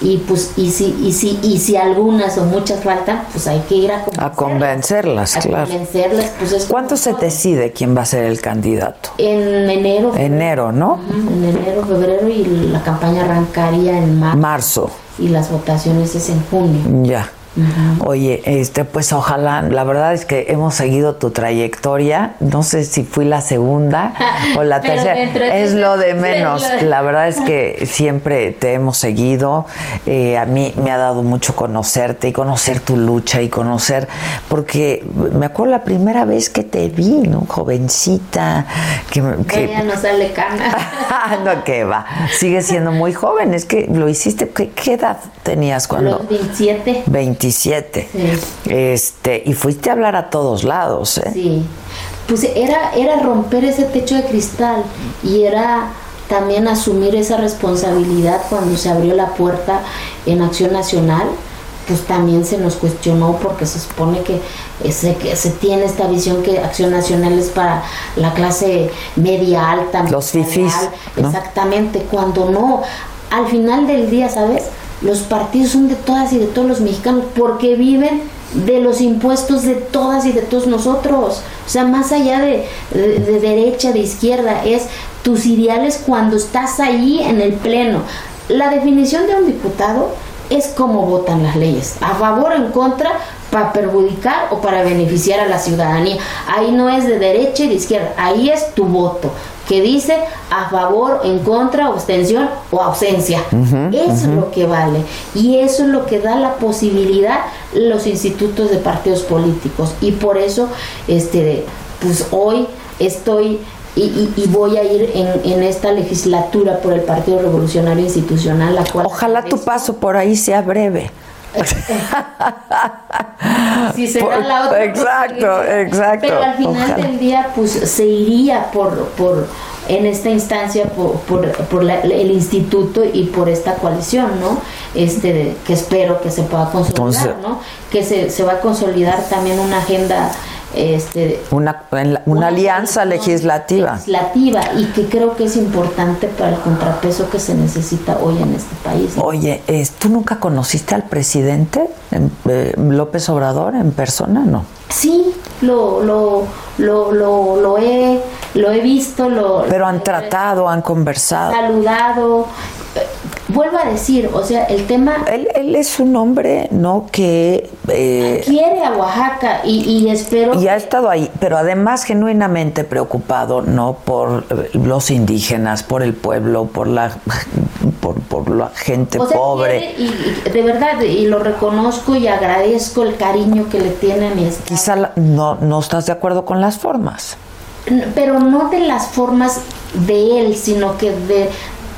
y pues y si y si y si algunas o muchas faltan pues hay que ir a, A convencerlas, a claro. convencerlas pues es ¿Cuánto se decide quién va a ser el candidato? en enero Enero, ¿no? Ujú, en enero febrero y la campaña arrancaría en marzo Marzo. y las votaciones es en junio Ya. Oye, este, pues ojalá, la verdad es que hemos seguido tu trayectoria, no sé si fui la segunda [laughs] o la tercera, de es lo de menos, de- la verdad es que [laughs] siempre te hemos seguido, eh, a mí me ha dado mucho conocerte y conocer tu lucha y conocer, porque me acuerdo la primera vez que te vi, ¿no? Jovencita, que, que ya no sale cana [laughs] no, que va, sigue siendo muy joven, es que lo hiciste, ¿qué, qué edad tenías cuando? los 27 27. Este, y fuiste a hablar a todos lados, ¿eh? Sí, pues era, era romper ese techo de cristal y era también asumir esa responsabilidad cuando se abrió la puerta en Acción Nacional, pues también se nos cuestionó porque se supone que se, que se tiene esta visión que Acción Nacional es para la clase media alta. Los fifís, ¿no? Exactamente, cuando no, al final del día, ¿sabes? Los partidos son de todas y de todos los mexicanos porque viven de los impuestos de todas y de todos nosotros. O sea, más allá de, de- de derecha, de izquierda, es tus ideales cuando estás ahí en el pleno. La definición de un diputado es cómo votan las leyes, a favor o en contra, para perjudicar o para beneficiar a la ciudadanía. Ahí no es de derecha y de izquierda, ahí es tu voto, que dice a favor, en contra, abstención o ausencia. eso es lo que vale. Y eso es lo que da la posibilidad los institutos de partidos políticos. Y por eso, este, pues hoy estoy y, y- y voy a ir en, en esta legislatura por el Partido Revolucionario Institucional, la cual Ojalá tu paso por ahí sea breve. [laughs] si será Por- la otra exacto, exacto, Pero al final ojalá. del día, pues se iría por, por en esta instancia por, por, por la- el instituto y por esta coalición, ¿no? Este, que espero que se pueda consolidar, ¿no? Que se, se va a consolidar también una agenda este, Una, la- una alianza legislativa. legislativa y que creo que es importante para el contrapeso que se necesita hoy en este país. ¿no? Oye, ¿tú nunca conociste al presidente en- eh, López Obrador en persona? No. Sí, lo, lo, lo, lo, lo he, lo he visto, lo Pero han tratado, han conversado. saludado. Vuelvo a decir, o sea, el tema Él, él es un hombre, ¿no? Que... eh, quiere a Oaxaca y, y espero y ha estado ahí, pero además genuinamente preocupado, ¿no? Por eh, los indígenas, por el pueblo, por la, por, por la gente o sea, pobre. y, y de verdad, y lo reconozco y agradezco el cariño que le tiene a mi estado. Quizá la- no, no estás de acuerdo con las formas. Pero no de las formas de él, sino que de,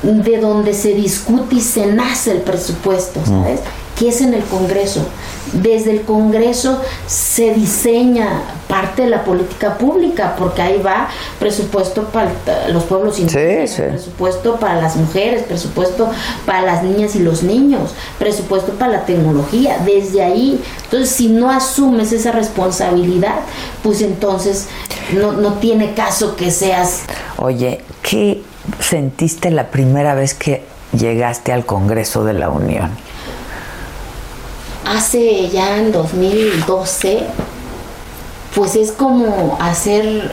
de donde se discute y se nace el presupuesto, ¿sabes? Que es en el Congreso. Desde el Congreso se diseña parte de la política pública, porque ahí va presupuesto para los pueblos indígenas, sí. presupuesto para las mujeres, presupuesto para las niñas y los niños, presupuesto para la tecnología, desde ahí. Entonces, si no asumes esa responsabilidad, pues entonces no, no tiene caso que seas Oye, ¿qué sentiste la primera vez que llegaste al Congreso de la Unión? hace ya en 2012, pues es como hacer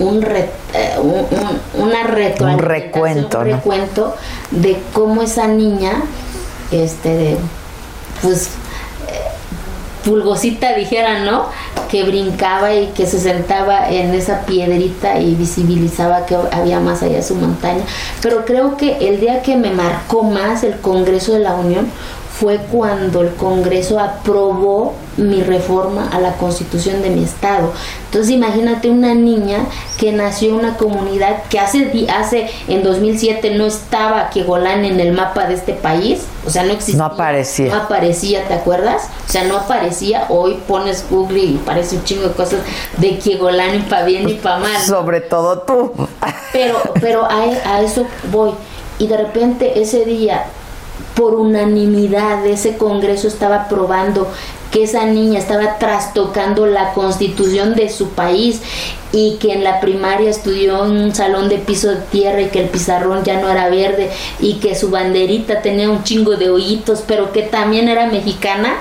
un, re- eh, un, un- una Un recuento, un ¿no? recuento de cómo esa niña, este, de, pues, pulgosita dijera, ¿no? Que brincaba y que se sentaba en esa piedrita y visibilizaba que había más allá su montaña. Pero creo que el día que me marcó más el Congreso de la Unión fue cuando el Congreso aprobó mi reforma a la constitución de mi estado. Entonces imagínate una niña que nació en una comunidad que hace, hace en 2007 no estaba Quegolán en el mapa de este país, o sea, no existía. No aparecía. No aparecía, ¿te acuerdas? O sea, no aparecía. Hoy pones Google y parece un chingo de cosas de Quegolán y pa' bien y pa' mal. Sobre todo tú. Pero, pero a, a eso voy. Y de repente ese día, por unanimidad, ese Congreso estaba aprobando que esa niña estaba trastocando la constitución de su país y que en la primaria estudió en un salón de piso de tierra y que el pizarrón ya no era verde y que su banderita tenía un chingo de hoyitos, pero que también era mexicana,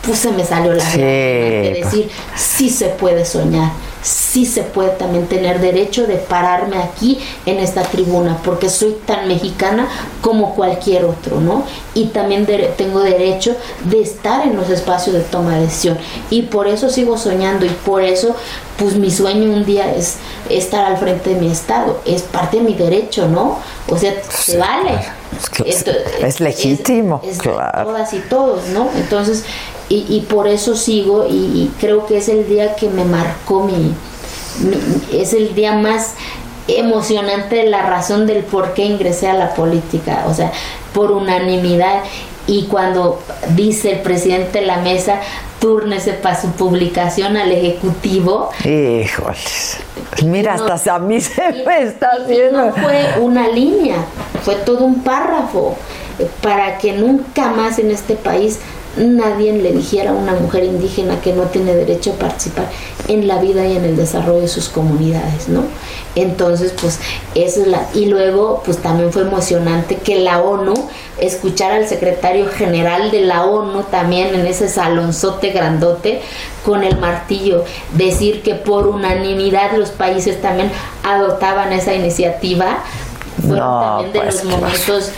pues se me salió la Sí. de decir, sí se puede soñar, sí se puede también tener derecho de pararme aquí en esta tribuna, porque soy tan mexicana como cualquier otro, ¿no? Y también tengo derecho de estar en los espacios de toma de decisión. Y por eso sigo soñando y por eso, pues mi sueño un día es estar al frente de mi estado, es parte de mi derecho, ¿no? O sea, se vale. Esto- Es legítimo, es claro. todas y todos, ¿no? Entonces, y, y por eso sigo y, y creo que es el día que me marcó mi, mi- es el día más emocionante la razón del por qué ingresé a la política, o sea, por unanimidad y cuando dice el presidente de la mesa, túrnese para su publicación al ejecutivo, Híjoles. Mira, hasta a mí se me está haciendo. no fue una línea, fue todo un párrafo para que nunca más en este país nadie le dijera a una mujer indígena que no tiene derecho a participar en la vida y en el desarrollo de sus comunidades, ¿no? Entonces, pues, esa es la... Y luego, pues también fue emocionante que la ONU, escuchar al secretario general de la ONU también en ese salonzote grandote con el martillo, decir que por unanimidad los países también adoptaban esa iniciativa, fueron No, también de pues, los momentos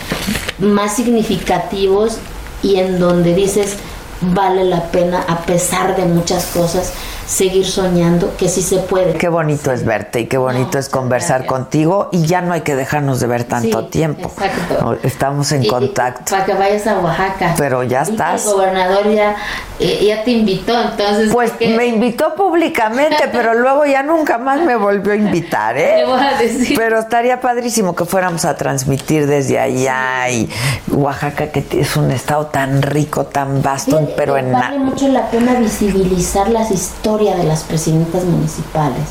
más significativos y en donde dices vale la pena a pesar de muchas cosas seguir soñando que sí se puede. Qué bonito es verte y qué bonito es conversar contigo y ya no hay que dejarnos de ver tanto Sí, tiempo. exacto. Estamos en Y- y contacto. Para que vayas a Oaxaca. Pero ya estás. El gobernador ya, eh, ya te invitó, entonces. Pues me invitó públicamente, [laughs] pero luego ya nunca más me volvió a invitar, ¿eh? Voy a decir. Pero estaría padrísimo que fuéramos a transmitir desde allá y Oaxaca, que es un estado tan rico, tan vasto, pero en na- Vale mucho la pena visibilizar las historias de las presidentas municipales,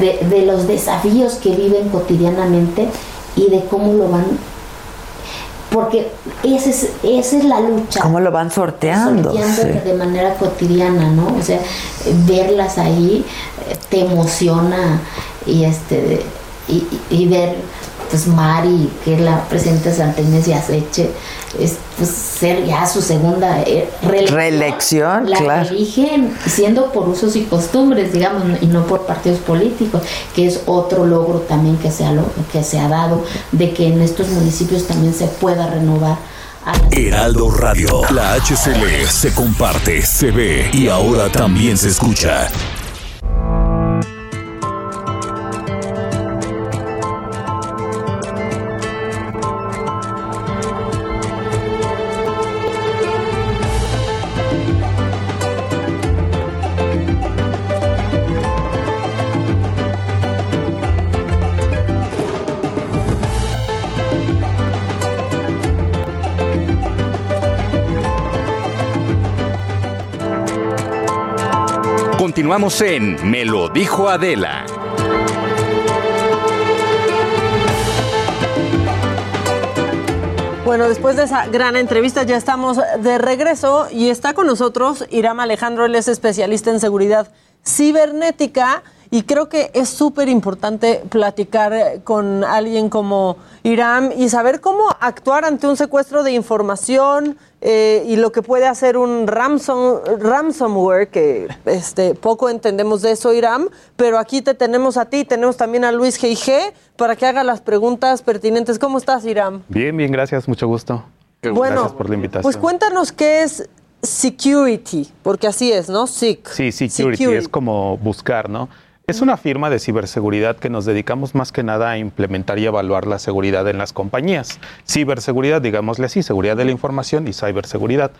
de, de los desafíos que viven cotidianamente y de cómo lo van. Porque ese es, esa es la lucha. cómo lo van sorteando. sorteando sí. de manera cotidiana, ¿no? O sea, verlas ahí eh, te emociona y este y, y- ver pues Mari, que es la presidenta de Santa Inés y Aceche, es pues ser ya su segunda eh, reelección. Reelección, la claro. eligen siendo por usos y costumbres, digamos, y no por partidos políticos, que es otro logro también que se ha, que se ha dado, de que en estos municipios también se pueda renovar Heraldo Radio. La HCL se comparte, se ve y ahora también se escucha. Continuamos en Me lo dijo Adela. Bueno, después de esa gran entrevista ya estamos de regreso y está con nosotros Iram Alejandro, él es especialista en seguridad cibernética y creo que es súper importante platicar eh, con alguien como Iram y saber cómo actuar ante un secuestro de información eh, y lo que puede hacer un ransom, ransomware, que este, poco entendemos de eso, Iram, pero aquí te tenemos a ti, tenemos también a Luis G.I.G. para que haga las preguntas pertinentes. ¿Cómo estás, Iram? Bien, bien, gracias, mucho gusto. Bueno, gracias por la invitación. Pues cuéntanos qué es security, porque así es, ¿no? SIC. Sí, security, es como buscar, ¿no? Es una firma de ciberseguridad que nos dedicamos más que nada a implementar y evaluar la seguridad en las compañías. Ciberseguridad, digámosle así, seguridad de la información y ciberseguridad.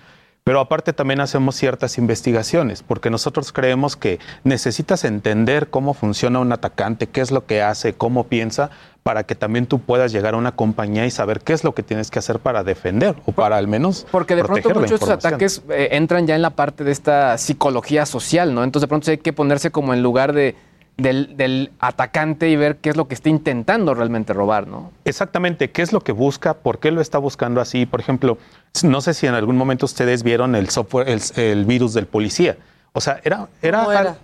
Pero aparte también hacemos ciertas investigaciones, porque nosotros creemos que necesitas entender cómo funciona un atacante, qué es lo que hace, cómo piensa, para que también tú puedas llegar a una compañía y saber qué es lo que tienes que hacer para defender o para al menos Porque de pronto proteger la muchos de estos ataques eh, entran ya en la parte de esta psicología social, ¿no? Entonces de pronto hay que ponerse como en lugar de, del, del atacante y ver qué es lo que está intentando realmente robar, ¿no? Exactamente, ¿qué es lo que busca? ¿Por qué lo está buscando así? Por ejemplo, no sé si en algún momento ustedes vieron el software, el, el virus del policía. O sea, era, era, ¿Cómo era?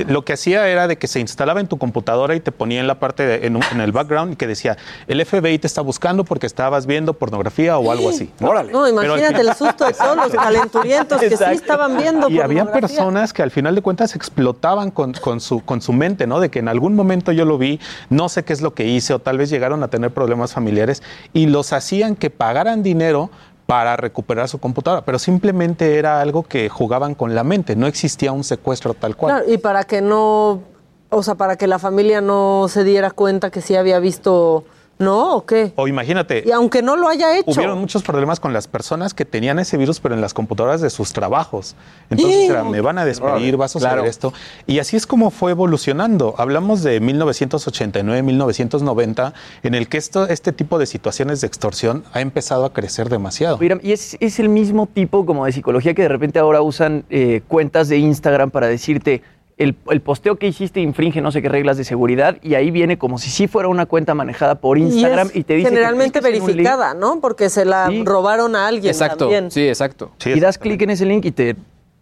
Eh, lo que hacía era de que se instalaba en tu computadora y te ponía en la parte de- en, un- en el background y que decía el FBI te está buscando porque estabas viendo pornografía o algo así. No, imagínate el susto de todos los [laughs] calenturientos que sí estaban viendo. Y había personas que al final de cuentas explotaban con, con su, con su mente, ¿no? De que en algún momento yo lo vi, no sé qué es lo que hice, o tal vez llegaron a tener problemas familiares y los hacían que pagaran dinero para recuperar su computadora, pero simplemente era algo que jugaban con la mente, no existía un secuestro tal cual. Claro, y para que no, o sea, para que la familia no se diera cuenta que sí había visto, ¿no? ¿O qué? O imagínate, Y aunque no lo haya hecho. hubieron muchos problemas con las personas que tenían ese virus, pero en las computadoras de sus trabajos. Entonces, era, me van a despedir, vas a saber Claro. esto. Y así es como fue evolucionando. Hablamos de 1989, 1990, en el que esto, este tipo de situaciones de extorsión ha empezado a crecer demasiado. Mira, y es, es el mismo tipo como de psicología que de repente ahora usan eh, cuentas de Instagram para decirte el, el posteo que hiciste infringe no sé qué reglas de seguridad y ahí viene como si sí fuera una cuenta manejada por Instagram y, es te dice que generalmente link. verificada, ¿no? Porque se la robaron a alguien Exacto, también. Sí, exacto. y das clic en ese link y te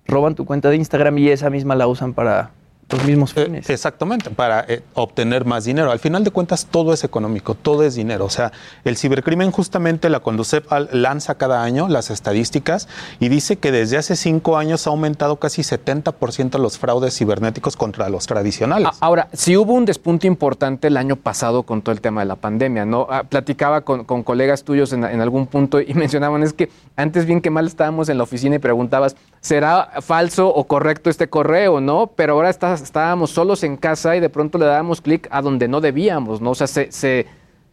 roban tu cuenta de Instagram y esa misma la usan para los mismos fines. Exactamente, para eh, obtener más dinero. Al final de cuentas, todo es económico, todo es dinero. O sea, el cibercrimen justamente la Conducep lanza cada año las estadísticas y dice que desde hace cinco años ha aumentado casi 70% los fraudes cibernéticos contra los tradicionales. Ahora, si hubo un despunte importante el año pasado con todo el tema de la pandemia, ¿no? Ah, platicaba con, con colegas tuyos en, en algún punto y [laughs] mencionaban es que Antes bien que mal estábamos en la oficina y preguntabas, ¿será falso o correcto este correo, no? Pero ahora está- estábamos solos en casa y de pronto le dábamos clic a donde no debíamos, ¿no? O sea, se, se-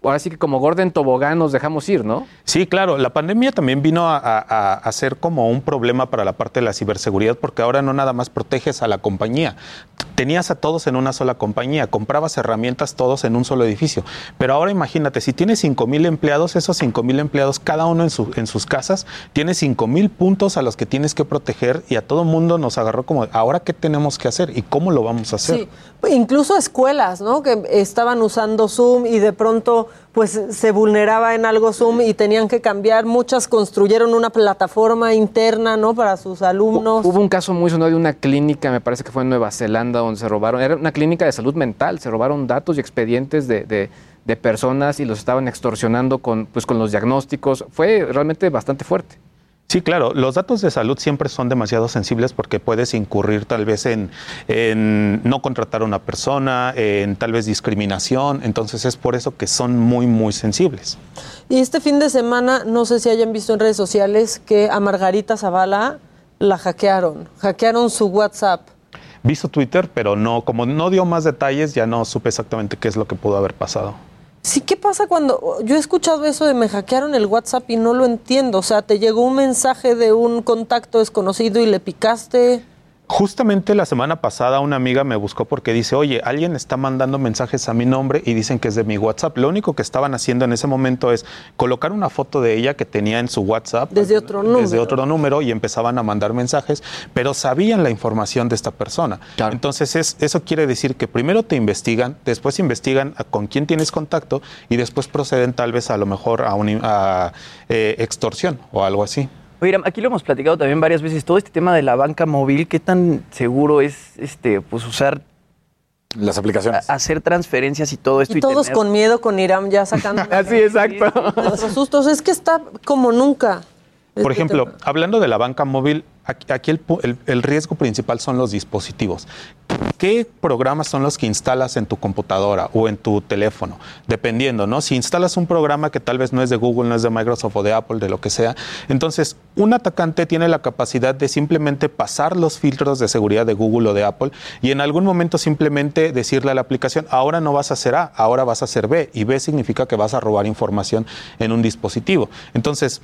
ahora sí que como Gordon Tobogán nos dejamos ir, ¿no? Sí, claro. La pandemia también vino a, a- a ser como un problema para la parte de la ciberseguridad porque ahora no nada más proteges a la compañía. Tenías a todos en una sola compañía, comprabas herramientas todos en un solo edificio. Pero ahora imagínate, si tienes 5 mil empleados, esos 5 mil empleados, cada uno en, su- en sus casas, tienes 5 mil puntos a los que tienes que proteger y a todo mundo nos agarró como, ¿ahora qué tenemos que hacer y cómo lo vamos a hacer? Sí, incluso escuelas, ¿no? Que estaban usando Zoom y de pronto pues se vulneraba en algo Zoom y tenían que cambiar. Muchas construyeron una plataforma interna, ¿no? Para sus alumnos. Hubo un caso muy sonado de una clínica, me parece que fue en Nueva Zelanda, donde se robaron, era una clínica de salud mental, se robaron datos y expedientes de, de- personas y los estaban extorsionando con, pues, con los diagnósticos. Fue realmente bastante fuerte. Sí, claro. Los datos de salud siempre son demasiado sensibles porque puedes incurrir tal vez en, en no contratar a una persona, en tal vez discriminación. Entonces es por eso que son muy, muy sensibles. Y este fin de semana, no sé si hayan visto en redes sociales que a Margarita Zavala la hackearon. Hackearon su WhatsApp. Visto Twitter, pero no, como no dio más detalles, ya no supe exactamente qué es lo que pudo haber pasado. Sí, ¿qué pasa cuando yo he escuchado eso de me hackearon el WhatsApp y no lo entiendo? O sea, te llegó un mensaje de un contacto desconocido y le picaste. Justamente la semana pasada una amiga me buscó porque dice, oye, alguien está mandando mensajes a mi nombre y dicen que es de mi WhatsApp. Lo único que estaban haciendo en ese momento es colocar una foto de ella que tenía en su WhatsApp. Desde otro número. Desde otro número y empezaban a mandar mensajes, pero sabían la información de esta persona. Entonces es- eso quiere decir que primero te investigan, después investigan a con quién tienes contacto y después proceden tal vez a lo mejor a una extorsión o algo así. Oye, aquí lo hemos platicado también varias veces, todo este tema de la banca móvil, ¿qué tan seguro es este pues usar las aplicaciones? hacer transferencias y todo esto Y todos tener- con miedo, con Irán ya sacando. [laughs] Así, exacto. Nuestros sustos. Es que está como nunca. Por Este ejemplo, tema. hablando de la banca móvil, aquí, el riesgo principal son los dispositivos. ¿Qué programas son los que instalas en tu computadora o en tu teléfono? Dependiendo, ¿no? Si instalas un programa que tal vez no es de Google, no es de Microsoft o de Apple, de lo que sea, entonces un atacante tiene la capacidad de simplemente pasar los filtros de seguridad de Google o de Apple y en algún momento simplemente decirle a la aplicación, ahora no vas a hacer A, ahora vas a hacer B. Y B significa que vas a robar información en un dispositivo. Entonces,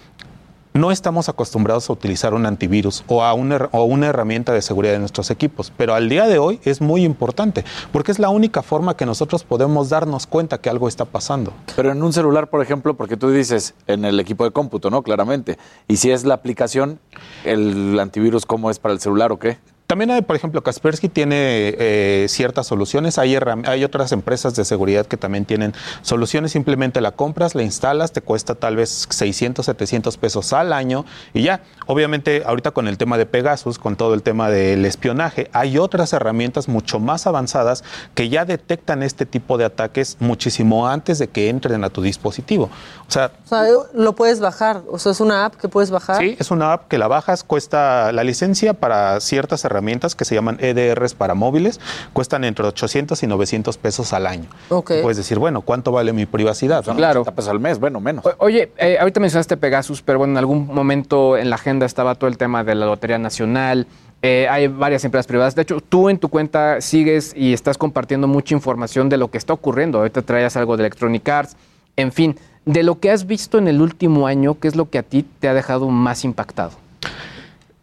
no estamos acostumbrados a utilizar un antivirus o a una, o una herramienta de seguridad de nuestros equipos, pero al día de hoy es muy importante porque es la única forma que nosotros podemos darnos cuenta que algo está pasando. Pero en un celular, por ejemplo, porque tú dices en el equipo de cómputo, ¿no? Claramente. Y si es la aplicación, el antivirus, ¿cómo es para el celular o qué? También hay, por ejemplo, Kaspersky tiene eh, ciertas soluciones. Hay, otras empresas de seguridad que también tienen soluciones. Simplemente la compras, la instalas, te cuesta tal vez 600, 700 pesos al año y ya. Obviamente, ahorita con el tema de Pegasus, con todo el tema del espionaje, hay otras herramientas mucho más avanzadas que ya detectan este tipo de ataques muchísimo antes de que entren a tu dispositivo. O sea, O sea, lo puedes bajar. O sea, es una app que puedes bajar. Sí, es una app que la bajas, cuesta la licencia para ciertas herramientas que se llaman EDRs para móviles, cuestan entre 800 y 900 pesos al año. Puedes decir, bueno, ¿cuánto vale mi privacidad? no? Claro. pesos al mes, bueno, menos. O- Oye, eh, ahorita mencionaste Pegasus, pero bueno, en algún momento en la agenda estaba todo el tema de la Lotería Nacional. eh, hay varias empresas privadas. De hecho, tú en tu cuenta sigues y estás compartiendo mucha información de lo que está ocurriendo. Ahorita traías algo de Electronic Arts. En fin, de lo que has visto en el último año, ¿qué es lo que a ti te ha dejado más impactado?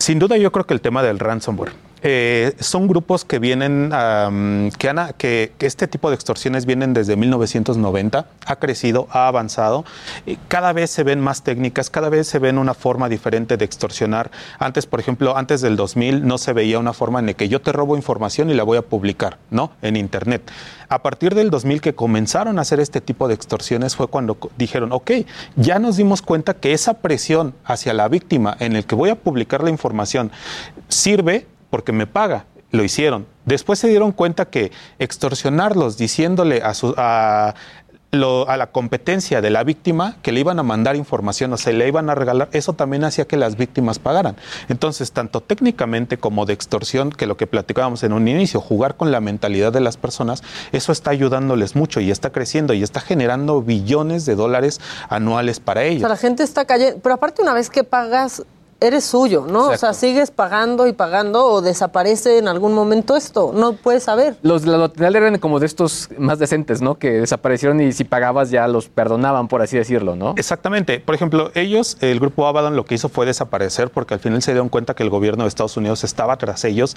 Sin duda yo creo que el tema del ransomware. Eh, son grupos que vienen, que, han este tipo de extorsiones vienen desde 1990, ha crecido, ha avanzado, cada vez se ven más técnicas, cada vez se ven una forma diferente de extorsionar. Antes, por ejemplo, antes del 2000 no se veía una forma en la que yo te robo información y la voy a publicar, ¿no? En Internet. A partir del 2000 que comenzaron a hacer este tipo de extorsiones fue cuando dijeron, ok, ya nos dimos cuenta que esa presión hacia la víctima en el que voy a publicar la información sirve porque me paga. Lo hicieron. Después se dieron cuenta que extorsionarlos diciéndole a su... a- lo- a la competencia de la víctima que le iban a mandar información o se le iban a regalar, eso también hacía que las víctimas pagaran. Entonces, tanto técnicamente como de extorsión, que lo que platicábamos en un inicio, jugar con la mentalidad de las personas, eso está ayudándoles mucho y está creciendo y está generando billones de dólares anuales para O ellos. sea, la gente está cayendo. Pero aparte, una vez que pagas, eres suyo, ¿no? O sea, sigues pagando y pagando o desaparece en algún momento esto. No puedes saber. Los de la lotería eran como de estos más decentes, ¿no? Que desaparecieron y si pagabas ya los perdonaban, por así decirlo, ¿no? Exactamente. Por ejemplo, ellos, el grupo Abaddon, lo que hizo fue desaparecer porque al final se dieron cuenta que el gobierno de Estados Unidos estaba tras ellos.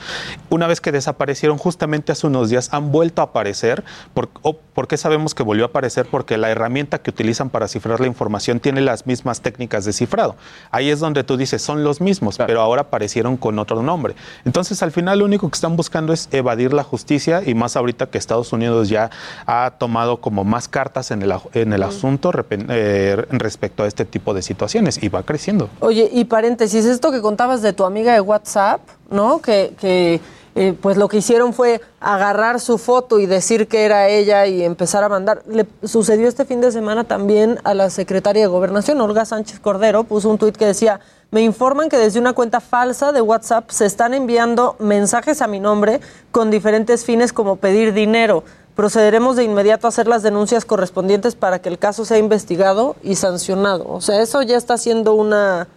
Una vez que desaparecieron, justamente hace unos días han vuelto a aparecer. ¿Por, o- ¿por qué sabemos que volvió a aparecer? Porque la herramienta que utilizan para cifrar la información tiene las mismas técnicas de cifrado. Ahí es donde tú dices, son los mismos, pero ahora aparecieron con otro nombre. Entonces, al final, lo único que están buscando es evadir la justicia y más ahorita que Estados Unidos ya ha tomado como más cartas en el, en el asunto repen- eh, respecto a este tipo de situaciones y va creciendo. Oye, y paréntesis, esto que contabas de tu amiga de WhatsApp, ¿no? Que, que eh, pues lo que hicieron fue agarrar su foto y decir que era ella y empezar a mandar. Le sucedió este fin de semana también a la secretaria de Gobernación, Olga Sánchez Cordero, puso un tuit que decía, me informan que desde una cuenta falsa de WhatsApp se están enviando mensajes a mi nombre con diferentes fines como pedir dinero. Procederemos de inmediato a hacer las denuncias correspondientes para que el caso sea investigado y sancionado. O sea, eso ya está siendo una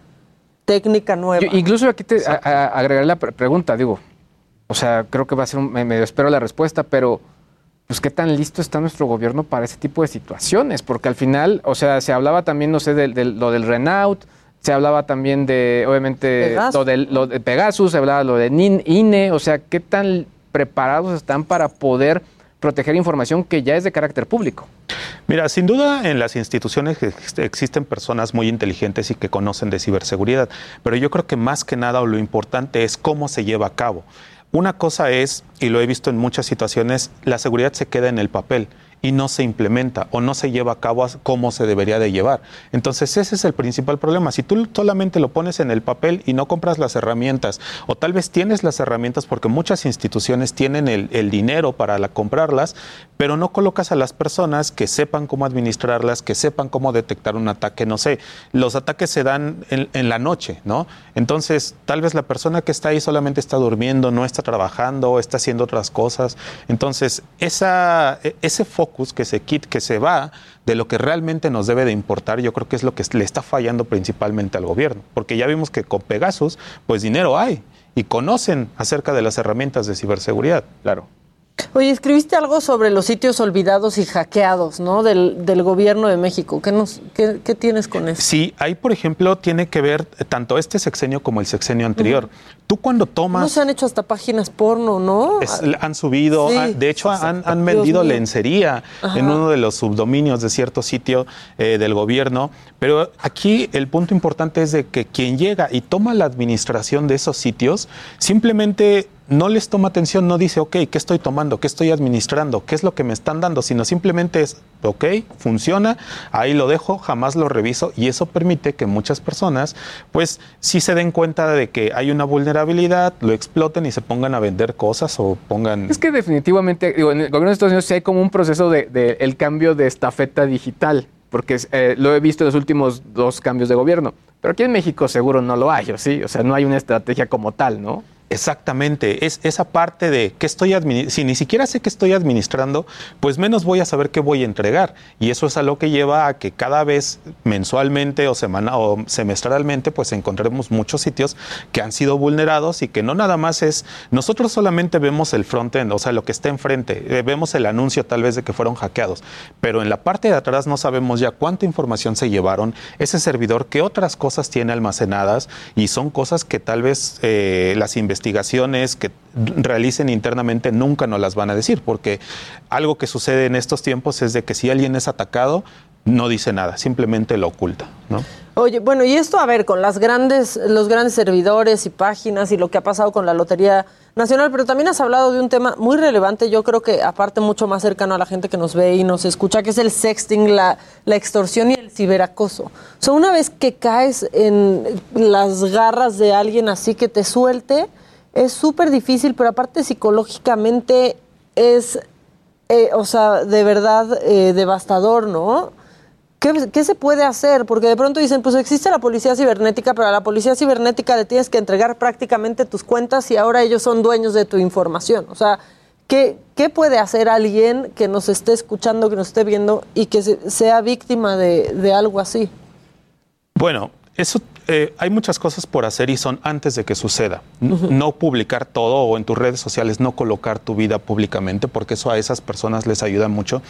técnica nueva. Incluso aquí te agregaré la pre- pregunta, digo, o sea, creo que va a ser un, me, espero la respuesta, pero pues qué tan listo está nuestro gobierno para ese tipo de situaciones, porque al final, o sea, se hablaba también, no sé, de, de lo del Renault, se hablaba también de, obviamente, Pegasus. lo, del, lo de Pegasus, se hablaba lo de NIN- INE, o sea, qué tan preparados están para poder proteger información que ya es de carácter público. Mira, sin duda en las instituciones ex- existen personas muy inteligentes y que conocen de ciberseguridad, pero yo creo que más que nada lo importante es cómo se lleva a cabo. Una cosa es, y lo he visto en muchas situaciones, la seguridad se queda en el papel y no se implementa o no se lleva a cabo como se debería de llevar. Entonces ese es el principal problema. Si tú solamente lo pones en el papel y no compras las herramientas, o tal vez tienes las herramientas porque muchas instituciones tienen el, dinero para la- comprarlas, pero no colocas a las personas que sepan cómo administrarlas, que sepan cómo detectar un ataque, no sé, los ataques se dan en, en la noche, ¿no? Entonces, tal vez la persona que está ahí solamente está durmiendo, no está trabajando, está haciendo otras cosas. Entonces, esa, e- ese focus que se quit, que se va de lo que realmente nos debe de importar, yo creo que es lo que le está fallando principalmente al gobierno, porque ya vimos que con Pegasus, pues dinero hay y conocen acerca de las herramientas de ciberseguridad. Claro. Oye, escribiste algo sobre los sitios olvidados y hackeados, ¿no? Del, del gobierno de México. ¿Qué, nos, qué, qué tienes con eso? Sí, ahí, por ejemplo, tiene que ver tanto este sexenio como el sexenio anterior. Tú cuando tomas... No se han hecho hasta páginas porno, ¿no? Es- han subido, Sí. han- de hecho han, vendido lencería Ajá. en uno de los subdominios de cierto sitio eh, del gobierno, pero aquí el punto importante es de que quien llega y toma la administración de esos sitios simplemente no les toma atención, no dice, ok, ¿qué estoy tomando? ¿Qué estoy administrando? ¿Qué es lo que me están dando? Sino simplemente es, ok, funciona, ahí lo dejo, jamás lo reviso y eso permite que muchas personas, pues, sí se den cuenta de que hay una vulnerabilidad, lo exploten y se pongan a vender cosas o pongan... Es que definitivamente, digo, en el gobierno de Estados Unidos sí hay como un proceso de, el cambio de estafeta digital, porque eh, lo he visto en los últimos dos cambios de gobierno. Pero aquí en México seguro no lo hay, ¿o sí? O sea, no hay una estrategia como tal, ¿no? Exactamente, es esa parte de que estoy si ni siquiera sé que estoy administrando, pues menos voy a saber qué voy a entregar. Y eso es a lo que lleva a que cada vez mensualmente o semana o semestralmente, pues encontremos muchos sitios que han sido vulnerados y que no nada más es, nosotros solamente vemos el frontend, o sea, lo que está enfrente, eh, vemos el anuncio tal vez de que fueron hackeados, pero en la parte de atrás no sabemos ya cuánta información se llevaron, ese servidor, qué otras cosas tiene almacenadas y son cosas que tal vez eh, las investigaciones que realicen internamente nunca nos las van a decir, porque algo que sucede en estos tiempos es de que si alguien es atacado, no dice nada, simplemente lo oculta, ¿no? Oye, bueno, y esto, a ver, con las grandes, los grandes servidores y páginas y lo que ha pasado con la Lotería Nacional, pero también has hablado de un tema muy relevante, yo creo que aparte mucho más cercano a la gente que nos ve y nos escucha, que es el sexting, la, la extorsión y el ciberacoso. O sea, una vez que caes en las garras de alguien así que te suelte, es súper difícil, pero aparte psicológicamente es eh, o sea, de verdad eh, devastador, ¿no? ¿Qué, qué se puede hacer? Porque de pronto dicen, pues existe la policía cibernética, pero a la policía cibernética le tienes que entregar prácticamente tus cuentas y ahora ellos son dueños de tu información. O sea, ¿qué, qué puede hacer alguien que nos esté escuchando, que nos esté viendo y que se- sea víctima de, de algo así? Bueno, eso eh, hay muchas cosas por hacer y son antes de que suceda. N- No publicar todo o en tus redes sociales no colocar tu vida públicamente porque eso a esas personas les ayuda mucho.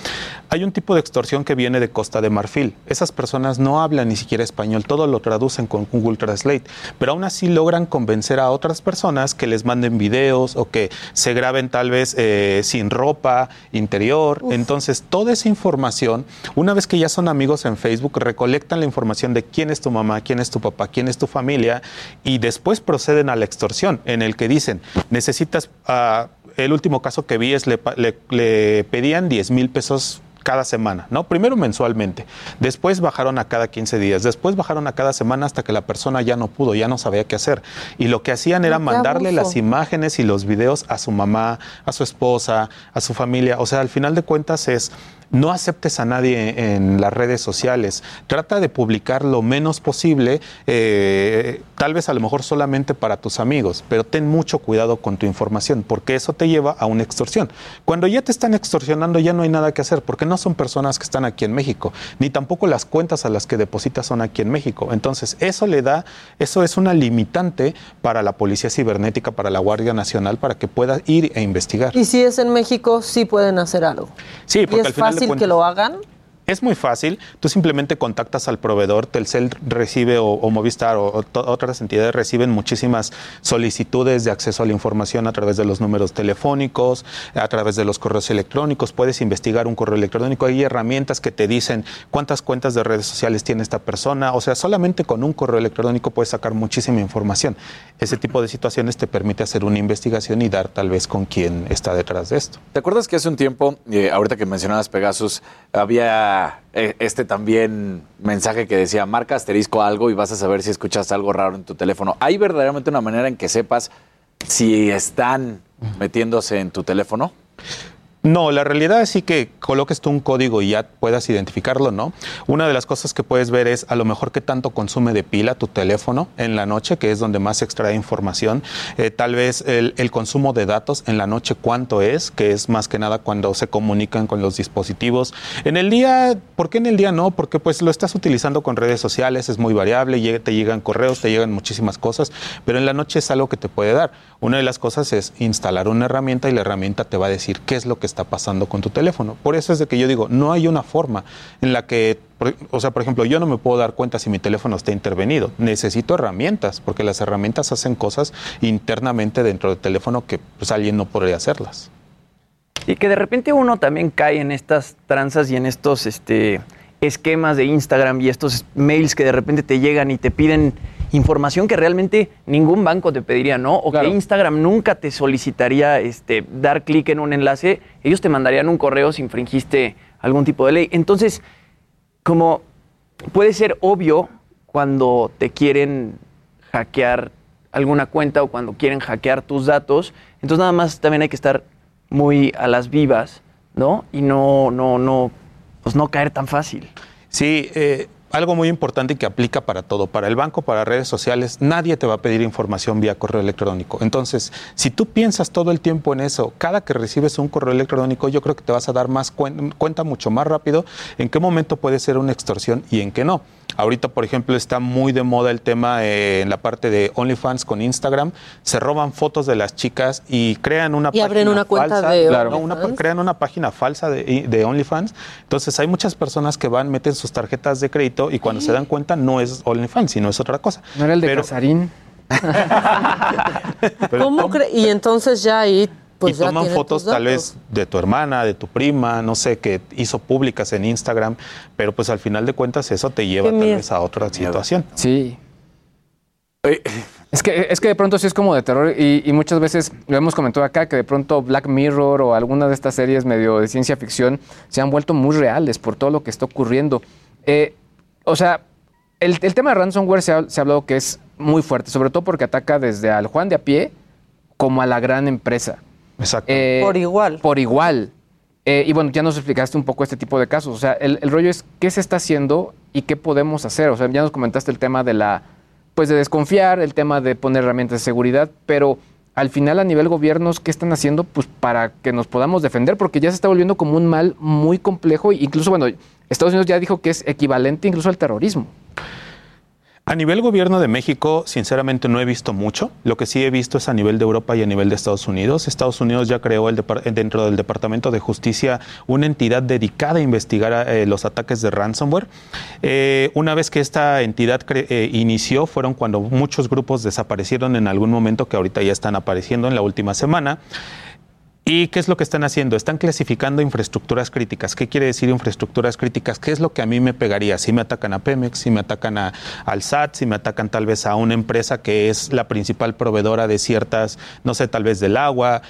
Hay un tipo de extorsión que viene de Costa de Marfil. Esas personas no hablan ni siquiera español, todo lo traducen con Google Translate, pero aún así logran convencer a otras personas que les manden videos o que se graben tal vez eh, sin ropa interior. Entonces, toda esa información, una vez que ya son amigos en Facebook, recolectan la información de quién es tu mamá, quién es tu papá, quién es tu familia y después proceden a la extorsión en el que dicen, necesitas, ah, el último caso que vi es le, le- le pedían 10 mil pesos cada semana, ¿no? Primero mensualmente, después bajaron a cada 15 días, después bajaron a cada semana hasta que la persona ya no pudo, ya no sabía qué hacer. Y lo que hacían era mandarle abuso. las imágenes y los videos a su mamá, a su esposa, a su familia. O sea, al final de cuentas es no aceptes a nadie en las redes sociales. Trata de publicar lo menos posible, eh, tal vez a lo mejor solamente para tus amigos, pero ten mucho cuidado con tu información, porque eso te lleva a una extorsión. Cuando ya te están extorsionando, ya no hay nada que hacer, porque no son personas que están aquí en México, ni tampoco las cuentas a las que depositas son aquí en México. Entonces, eso le da, eso es una limitante para la Policía Cibernética, para la Guardia Nacional, para que pueda ir e investigar. Y si es en México, sí pueden hacer algo. Sí, ¿Y porque al final fácil que lo hagan? Es muy fácil. Tú simplemente contactas al proveedor, Telcel recibe o, Movistar o, otras entidades reciben muchísimas solicitudes de acceso a la información a través de los números telefónicos, a través de los correos electrónicos. Puedes investigar un correo electrónico. Hay herramientas que te dicen cuántas cuentas de redes sociales tiene esta persona. O sea, solamente con un correo electrónico puedes sacar muchísima información. Ese tipo de situaciones te permite hacer una investigación y dar tal vez con quién está detrás de esto. ¿Te acuerdas que hace un tiempo, eh, ahorita que mencionabas Pegasus, había eh, este también mensaje que decía marca asterisco algo y vas a saber si escuchaste algo raro en tu teléfono? ¿Hay verdaderamente una manera en que sepas si están metiéndose en tu teléfono? No, la realidad es sí que coloques tú un código y ya puedas identificarlo, ¿no? Una de las cosas que puedes ver es a lo mejor qué tanto consume de pila tu teléfono en la noche, que es donde más se extrae información. Eh, tal vez el, el consumo de datos en la noche cuánto es, que es más que nada cuando se comunican con los dispositivos. En el día, ¿por qué en el día no? Porque pues lo estás utilizando con redes sociales, es muy variable, te llegan correos, te llegan muchísimas cosas, pero en la noche es algo que te puede dar. Una de las cosas es instalar una herramienta y la herramienta te va a decir qué es lo que está pasando con tu teléfono. Por eso es de que yo digo, no hay una forma en la que, o sea, por ejemplo, yo no me puedo dar cuenta si mi teléfono está intervenido. Necesito herramientas, porque las herramientas hacen cosas internamente dentro del teléfono que pues alguien no podría hacerlas. Y que de repente uno también cae en estas tranzas y en estos este, esquemas de Instagram y estos mails que de repente te llegan y te piden información que realmente ningún banco te pediría, ¿no? O que Instagram nunca te solicitaría este, dar clic en un enlace, ellos te mandarían un correo si infringiste algún tipo de ley. Entonces, como puede ser obvio cuando te quieren hackear alguna cuenta o cuando quieren hackear tus datos, entonces nada más también hay que estar muy a las vivas, ¿no? Y no, no, no, pues no caer tan fácil. Sí, eh, algo muy importante y que aplica para todo, para el banco, para redes sociales, nadie te va a pedir información vía correo electrónico. Entonces, si tú piensas todo el tiempo en eso, cada que recibes un correo electrónico, yo creo que te vas a dar más cuen- cuenta mucho más rápido en qué momento puede ser una extorsión y en qué no. Ahorita, por ejemplo, está muy de moda el tema eh, en la parte de OnlyFans con Instagram. Se roban fotos de las chicas y crean una Y abren página una cuenta falsa. de Claro, una- OnlyFans. crean una página falsa de, de OnlyFans. Entonces, hay muchas personas que van, meten sus tarjetas de crédito y cuando se dan cuenta no es OnlyFans, sino es otra cosa. ¿No era el de Pero- Casarín? [laughs] [laughs] ¿Cómo cre- y entonces ya ahí, pues y toman fotos tal vez de tu hermana, de tu prima, no sé, que hizo públicas en Instagram, pero pues al final de cuentas eso te lleva tal vez a otra situación. Sí. Es que, es que de pronto sí es como de terror y, y muchas veces lo hemos comentado acá que de pronto Black Mirror o alguna de estas series medio de ciencia ficción se han vuelto muy reales por todo lo que está ocurriendo. Eh, o sea, el, el tema de ransomware se ha, se ha hablado que es muy fuerte, sobre todo porque ataca desde al Juan de a pie como a la gran empresa. Exacto. Por igual. Por igual. Eh, y bueno, ya nos explicaste un poco este tipo de casos. O sea, el, el rollo es qué se está haciendo y qué podemos hacer. O sea, ya nos comentaste el tema de la, pues de desconfiar, el tema de poner herramientas de seguridad, pero al final a nivel gobiernos, ¿qué están haciendo? Pues para que nos podamos defender, porque ya se está volviendo como un mal muy complejo. Incluso, bueno, Estados Unidos ya dijo que es equivalente incluso al terrorismo. A nivel gobierno de México, sinceramente no he visto mucho. Lo que sí he visto es a nivel de Europa y a nivel de Estados Unidos. Estados Unidos ya creó el dentro del Departamento de Justicia una entidad dedicada a investigar eh, los ataques de ransomware. Eh, una vez que esta entidad eh, inició, fueron cuando muchos grupos desaparecieron en algún momento que ahorita ya están apareciendo en la última semana. ¿Y qué es lo que están haciendo? Están clasificando infraestructuras críticas. ¿Qué quiere decir infraestructuras críticas? ¿Qué es lo que a mí me pegaría? Si me atacan a Pemex, si me atacan a, al SAT, si me atacan tal vez a una empresa que es la principal proveedora de ciertas, no sé, tal vez del agua.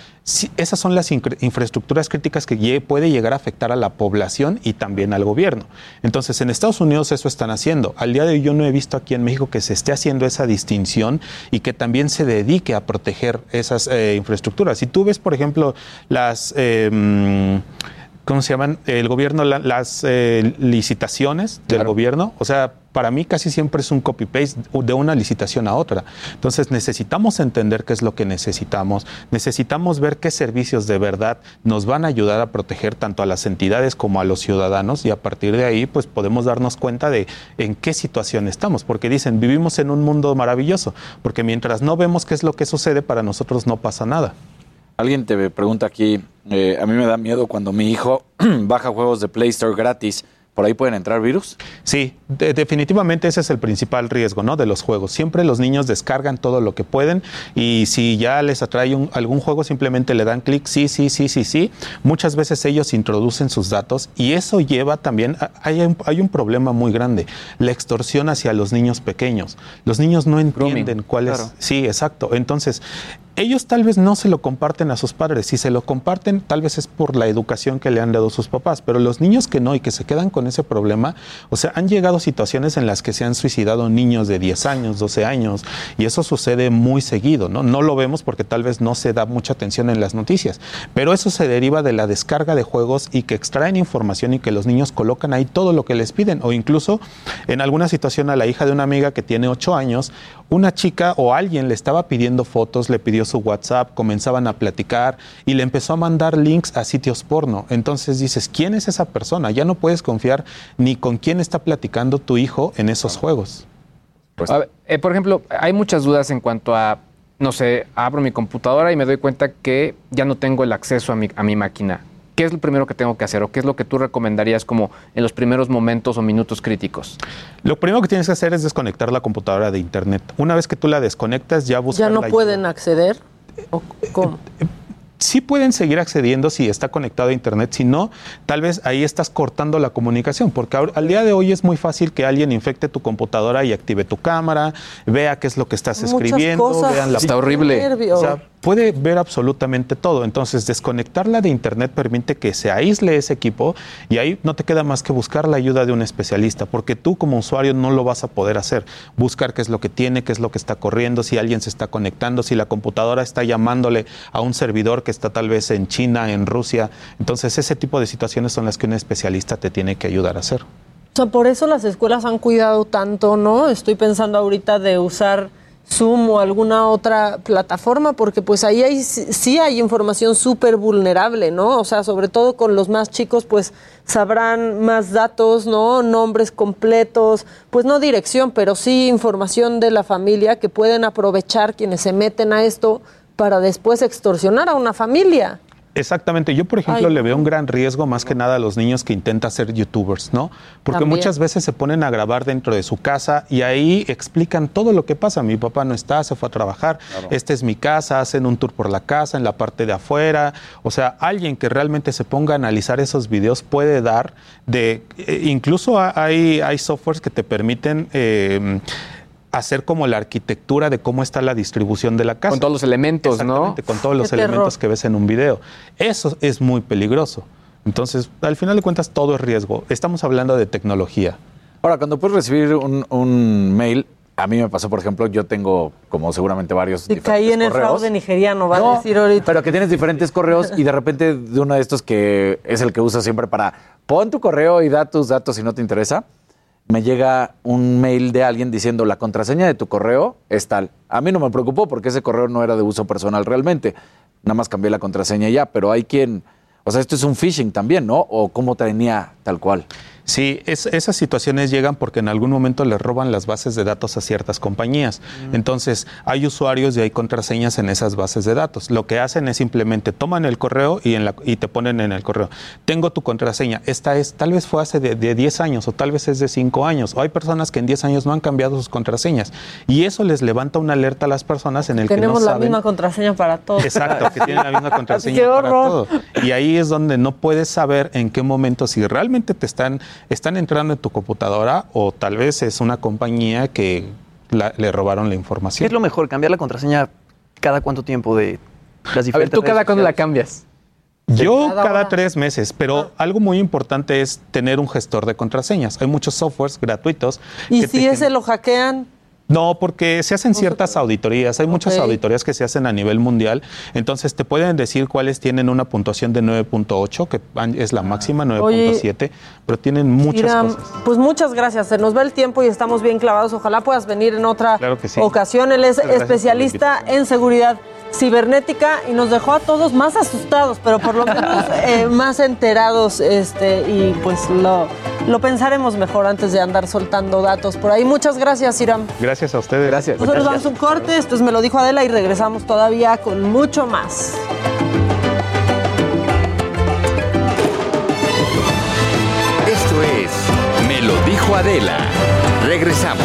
esas son las infraestructuras críticas que puede llegar a afectar a la población y también al gobierno. Entonces, en Estados Unidos eso están haciendo. Al día de hoy yo no he visto aquí en México que se esté haciendo esa distinción y que también se dedique a proteger esas eh, infraestructuras. Si tú ves, por ejemplo, las... Eh, ¿Cómo se llaman? El gobierno, las eh, licitaciones del gobierno. O sea, para mí casi siempre es un copy-paste de una licitación a otra. Entonces necesitamos entender qué es lo que necesitamos, necesitamos ver qué servicios de verdad nos van a ayudar a proteger tanto a las entidades como a los ciudadanos y a partir de ahí pues podemos darnos cuenta de en qué situación estamos, porque dicen, vivimos en un mundo maravilloso, porque mientras no vemos qué es lo que sucede, para nosotros no pasa nada. Alguien te pregunta aquí, eh, a mí me da miedo cuando mi hijo [clears throat] baja juegos de Play Store gratis. ¿Por ahí pueden entrar virus? Sí, definitivamente ese es el principal riesgo ¿no? de los juegos. Siempre los niños descargan todo lo que pueden y si ya les atrae algún juego simplemente le dan clic, sí, sí, sí, sí, sí. Muchas veces ellos introducen sus datos y eso lleva también, hay un, hay un problema muy grande, la extorsión hacia los niños pequeños. Los niños no entienden cuál es... Sí, exacto. Entonces, ellos tal vez no se lo comparten a sus padres. Si se lo comparten, tal vez es por la educación que le han dado sus papás. Pero los niños que no y que se quedan con ese problema, o sea, han llegado situaciones en las que se han suicidado niños de 10 años, 12 años, y eso sucede muy seguido, ¿no? No lo vemos porque tal vez no se da mucha atención en las noticias, pero eso se deriva de la descarga de juegos y que extraen información y que los niños colocan ahí todo lo que les piden, o incluso en alguna situación a la hija de una amiga que tiene 8 años, una chica o alguien le estaba pidiendo fotos, le pidió su WhatsApp, comenzaban a platicar y le empezó a mandar links a sitios porno. Entonces dices, ¿quién es esa persona? Ya no puedes confiar ni con quién está platicando tu hijo en esos juegos. Eh, por ejemplo, hay muchas dudas en cuanto a, no sé, abro mi computadora y me doy cuenta que ya no tengo el acceso a mi, a mi máquina. ¿Qué es lo primero que tengo que hacer o qué es lo que tú recomendarías como en los primeros momentos o minutos críticos? Lo primero que tienes que hacer es desconectar la computadora de internet. Una vez que tú la desconectas, ya buscas. ¿Ya no pueden acceder? ¿O ¿Cómo? sí pueden seguir accediendo si está conectado a Internet, si no, tal vez ahí estás cortando la comunicación, porque al día de hoy es muy fácil que alguien infecte tu computadora y active tu cámara, vea qué es lo que estás escribiendo, vean la... Está horrible. O sea, puede ver absolutamente todo. Entonces, desconectarla de Internet permite que se aísle ese equipo y ahí no te queda más que buscar la ayuda de un especialista, porque tú como usuario no lo vas a poder hacer. Buscar qué es lo que tiene, qué es lo que está corriendo, si alguien se está conectando, si la computadora está llamándole a un servidor que está tal vez en China, en Rusia. Entonces, ese tipo de situaciones son las que un especialista te tiene que ayudar a hacer. O sea, por eso las escuelas han cuidado tanto, ¿no? Estoy pensando ahorita de usar Zoom o alguna otra plataforma, porque pues ahí hay, sí hay información súper vulnerable, ¿no? O sea, sobre todo con los más chicos, pues sabrán más datos, ¿no? Nombres completos, pues no dirección, pero sí información de la familia que pueden aprovechar quienes se meten a esto para después extorsionar a una familia. Exactamente. Yo, por ejemplo, le veo un gran riesgo más que nada a los niños que intentan ser youtubers, ¿no? Porque muchas veces se ponen a grabar dentro de su casa y ahí explican todo lo que pasa. Mi papá no está, se fue a trabajar, esta es mi casa, hacen un tour por la casa, en la parte de afuera. O sea, alguien que realmente se ponga a analizar esos videos puede dar de... Eh, incluso hay, hay softwares que te permiten... Eh, hacer como la arquitectura de cómo está la distribución de la casa. Con todos los elementos, ¿no? Con todos los elementos que ves en un video. Eso es muy peligroso. Entonces, al final de cuentas, todo es riesgo. Estamos hablando de tecnología. Ahora, cuando puedes recibir un, mail A mí me pasó, por ejemplo, yo tengo, como seguramente varios. Y caí en el correos. fraude nigeriano, va a decir ahorita. Pero que tienes diferentes correos y de repente de uno de estos que es el que usas siempre para pon tu correo y da tus datos si no te interesa, me llega un mail de alguien diciendo la contraseña de tu correo es tal. A mí no me preocupó porque ese correo no era de uso personal realmente. Nada más cambié la contraseña ya, pero hay quien, o sea, esto es un phishing también, ¿no? O cómo tenía tal cual. Sí, es- esas situaciones llegan porque en algún momento les roban las bases de datos a ciertas compañías. Entonces, hay usuarios y hay contraseñas en esas bases de datos. Lo que hacen es simplemente toman el correo y, en la- y te ponen en el correo, tengo tu contraseña, esta es, tal vez fue hace de, de 10 años o tal vez es de 5 años. O hay personas que en 10 años no han cambiado sus contraseñas. Y eso les levanta una alerta a las personas en el Tenemos que no la saben. misma contraseña para todos. Exacto, que tienen la misma [laughs] contraseña ¡Qué para horror! todo. Y ahí es donde no puedes saber en qué momento si realmente te están, están entrando en tu computadora o tal vez es una compañía que la- le robaron la ¿Qué información. es lo mejor? ¿Cambiar la contraseña cada cuánto tiempo de las A ver, diferentes ¿tú cada cuándo la cambias? Yo Cada tres meses, pero algo muy importante es tener un gestor de contraseñas. Hay muchos softwares gratuitos. Y que si ese lo hackean, No, porque se hacen ciertas auditorías. Hay muchas auditorías que se hacen a nivel mundial. Entonces, te pueden decir cuáles tienen una puntuación de 9.8, que es la máxima, 9.7, pero tienen muchas Iram, cosas. pues muchas gracias. Se nos va el tiempo y estamos bien clavados. Ojalá puedas venir en otra Claro que sí. ocasión. Él es gracias especialista en seguridad cibernética y nos dejó a todos más asustados, pero por lo [laughs] menos eh, más enterados este, y pues lo, lo pensaremos mejor antes de andar soltando datos por ahí. Muchas gracias, Iram. Gracias a ustedes. Gracias. Nosotros vamos a un corte, esto es Me lo dijo Adela y regresamos todavía con mucho más. Esto es Me lo dijo Adela. Regresamos.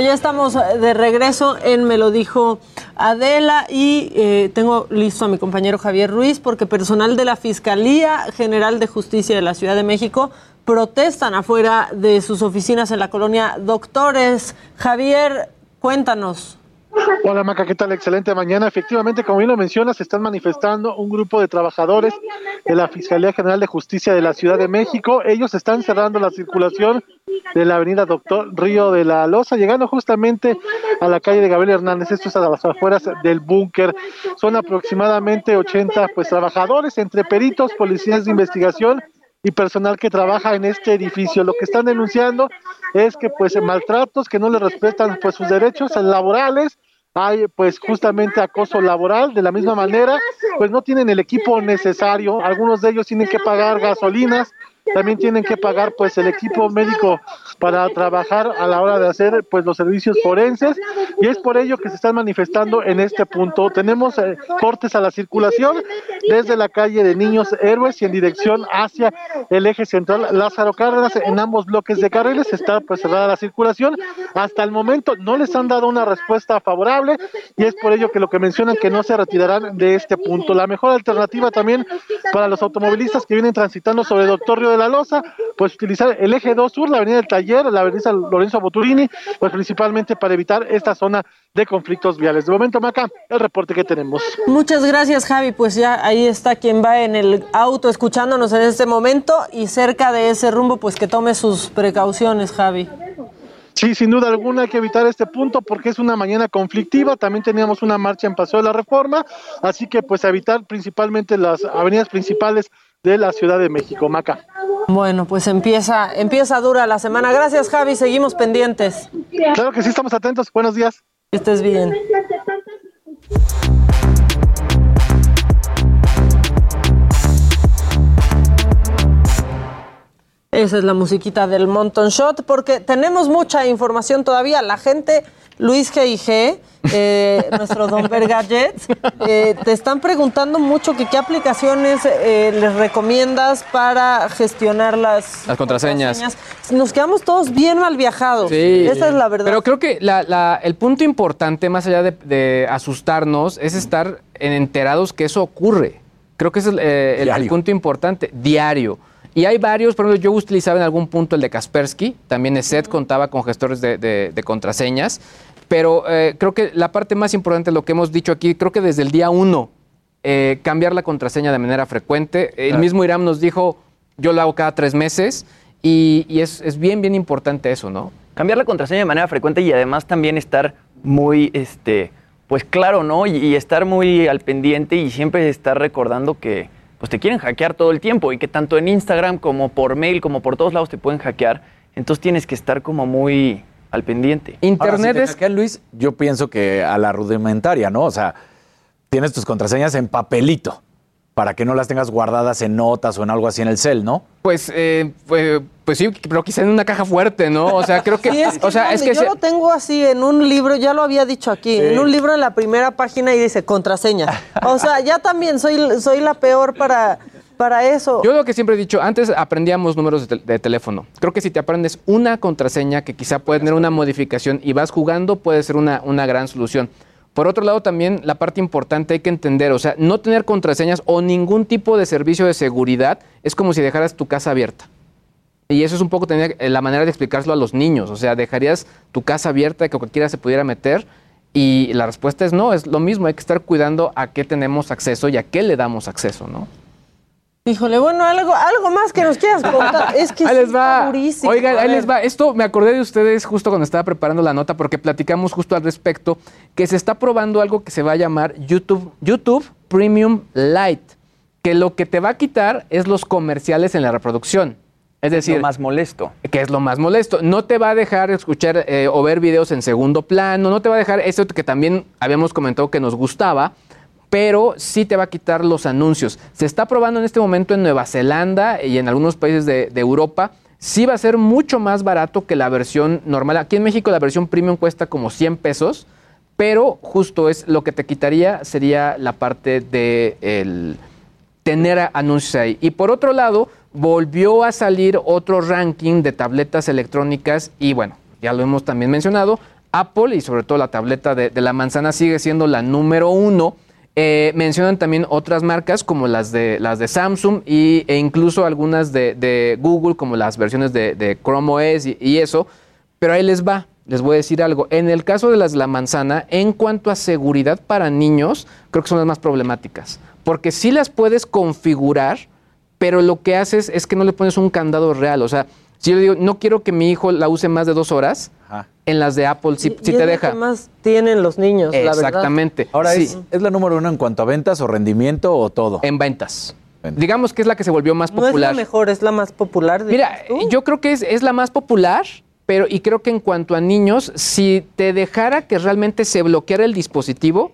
Ya estamos eh, de regreso en Me lo dijo Adela y eh, tengo listo a mi compañero Javier Ruiz porque personal de la Fiscalía General de Justicia de la Ciudad de México protestan afuera de sus oficinas en la colonia Doctores. Javier, cuéntanos. Hola Maca, ¿qué tal? Excelente mañana. Efectivamente, como bien lo mencionas, se están manifestando un grupo de trabajadores de la Fiscalía General de Justicia de la Ciudad de México. Ellos están cerrando la circulación de la avenida Doctor Río de la Loza, llegando justamente a la calle de Gabriel Hernández. Esto es a las afueras del búnker. Son aproximadamente 80 pues, trabajadores, entre peritos, policías de investigación y personal que trabaja en este edificio. Lo que están denunciando es que pues maltratos, que no les respetan pues sus derechos laborales, hay pues justamente acoso laboral, de la misma manera, pues no tienen el equipo necesario, algunos de ellos tienen que pagar gasolinas, también tienen que pagar pues el equipo médico para trabajar a la hora de hacer pues los servicios forenses y es por ello que se están manifestando en este punto. Tenemos eh, cortes a la circulación desde la calle de Niños Héroes y en dirección hacia el eje central Lázaro Cárdenas en ambos bloques de carriles está pues cerrada la circulación. Hasta el momento no les han dado una respuesta favorable y es por ello que lo que mencionan que no se retirarán de este punto. La mejor alternativa también para los automovilistas que vienen transitando sobre Doctor Río de la Loza, pues utilizar el eje 2 sur, la avenida del Taller, la avenida Lorenzo Boturini, pues principalmente para evitar esta zona de conflictos viales. De momento, Maca, el reporte que tenemos. Muchas gracias, Javi. Pues ya ahí está quien va en el auto escuchándonos en este momento y cerca de ese rumbo, pues que tome sus precauciones, Javi. Sí, sin duda alguna hay que evitar este punto porque es una mañana conflictiva. También teníamos una marcha en Paseo de la Reforma, así que pues evitar principalmente las avenidas principales de la Ciudad de México, Maca. Bueno, pues empieza, empieza dura la semana. Gracias, Javi. Seguimos pendientes. Claro que sí, estamos atentos. Buenos días. Que estés bien. Esa es la musiquita del Monton Shot, porque tenemos mucha información todavía. La gente, Luis G.I.G., eh, [laughs] nuestro Don Bergadget, eh, te están preguntando mucho que qué aplicaciones eh, les recomiendas para gestionar las, Las contraseñas. Nos quedamos todos bien mal viajados. Sí. Esa es la verdad. Pero creo que la- la- el punto importante, más allá de, de asustarnos, es estar en- enterados que eso ocurre. Creo que ese es el, eh, el- el punto importante, diario. Y hay varios, por ejemplo, yo utilizaba en algún punto el de Kaspersky, también ESET contaba con gestores de, de- de contraseñas, pero eh, creo que la parte más importante, lo que hemos dicho aquí, creo que desde el día uno, eh, cambiar la contraseña de manera frecuente. El Claro. mismo Irán nos dijo, yo lo hago cada tres meses, y, y es, es bien, bien importante eso, ¿no? Cambiar la contraseña de manera frecuente y además también estar muy, este, pues claro, ¿no? Y, y estar muy al pendiente y siempre estar recordando que pues te quieren hackear todo el tiempo y que tanto en Instagram como por mail como por todos lados te pueden hackear. Entonces tienes que estar como muy al pendiente. Ahora, si te hackean, Luis, yo pienso que a la rudimentaria, ¿no? O sea, tienes tus contraseñas en papelito para que no las tengas guardadas en notas o en algo así en el cel, ¿no? Pues, eh, pues, pues sí, pero quizá en una caja fuerte, ¿no? O sea, creo que... Sí, es que, o sea, es que yo se- lo tengo así en un libro, ya lo había dicho aquí, Sí. en un libro en la primera página y dice contraseña. O sea, ya también soy, soy la peor para, para eso. Yo lo que siempre he dicho, antes aprendíamos números de, tel- de teléfono. Creo que si te aprendes una contraseña que quizá puede tener una modificación y vas jugando, puede ser una, una gran solución. Por otro lado, también la parte importante hay que entender, o sea, no tener contraseñas o ningún tipo de servicio de seguridad es como si dejaras tu casa abierta. Y eso es un poco tener eh, la manera de explicárselo a los niños. O sea, dejarías tu casa abierta que cualquiera se pudiera meter. Y la respuesta es no, es lo mismo. Hay que estar cuidando a qué tenemos acceso y a qué le damos acceso, ¿no? Híjole, bueno, algo, algo más que nos quieras contar. [laughs] Es que ahí sí les va. está durísimo. Oigan, ahí les va. Esto me acordé de ustedes justo cuando estaba preparando la nota porque platicamos justo al respecto que se está probando algo que se va a llamar YouTube, YouTube Premium Lite, que lo que te va a quitar es los comerciales en la reproducción. Es decir, lo más molesto. que es lo más molesto. No te va a dejar escuchar eh, o ver videos en segundo plano, no te va a dejar eso que también habíamos comentado que nos gustaba, pero sí te va a quitar los anuncios. Se está probando en este momento en Nueva Zelanda y en algunos países de, Europa. Sí va a ser mucho más barato que la versión normal. Aquí en México la versión premium cuesta como 100 pesos, pero justo es lo que te quitaría sería la parte de el tener anuncios ahí. Y por otro lado, volvió a salir otro ranking de tabletas electrónicas y bueno, ya lo hemos también mencionado, Apple y sobre todo la tableta de la manzana sigue siendo la número uno. Eh, mencionan también otras marcas como las de, las de Samsung y, e incluso algunas de, Google como las versiones de, Chrome OS y, eso. Pero ahí les va, les voy a decir algo. En el caso de las de la manzana, en cuanto a seguridad para niños, creo que son las más problemáticas. Porque sí las puedes configurar, pero lo que haces es que no le pones un candado real. O sea, si yo digo, no quiero que mi hijo la use más de dos horas, en las de Apple sí, sí Y es te lo deja. que más tienen los niños, la verdad. Exactamente. Ahora, Sí. ¿es, ¿es la número uno en cuanto a ventas o rendimiento o todo? En ventas. Digamos que es la que se volvió más No es la popular. mejor, es la más popular. Mira, yo creo que es, es la más popular, pero y creo que en cuanto a niños, si te dejara que realmente se bloqueara el dispositivo,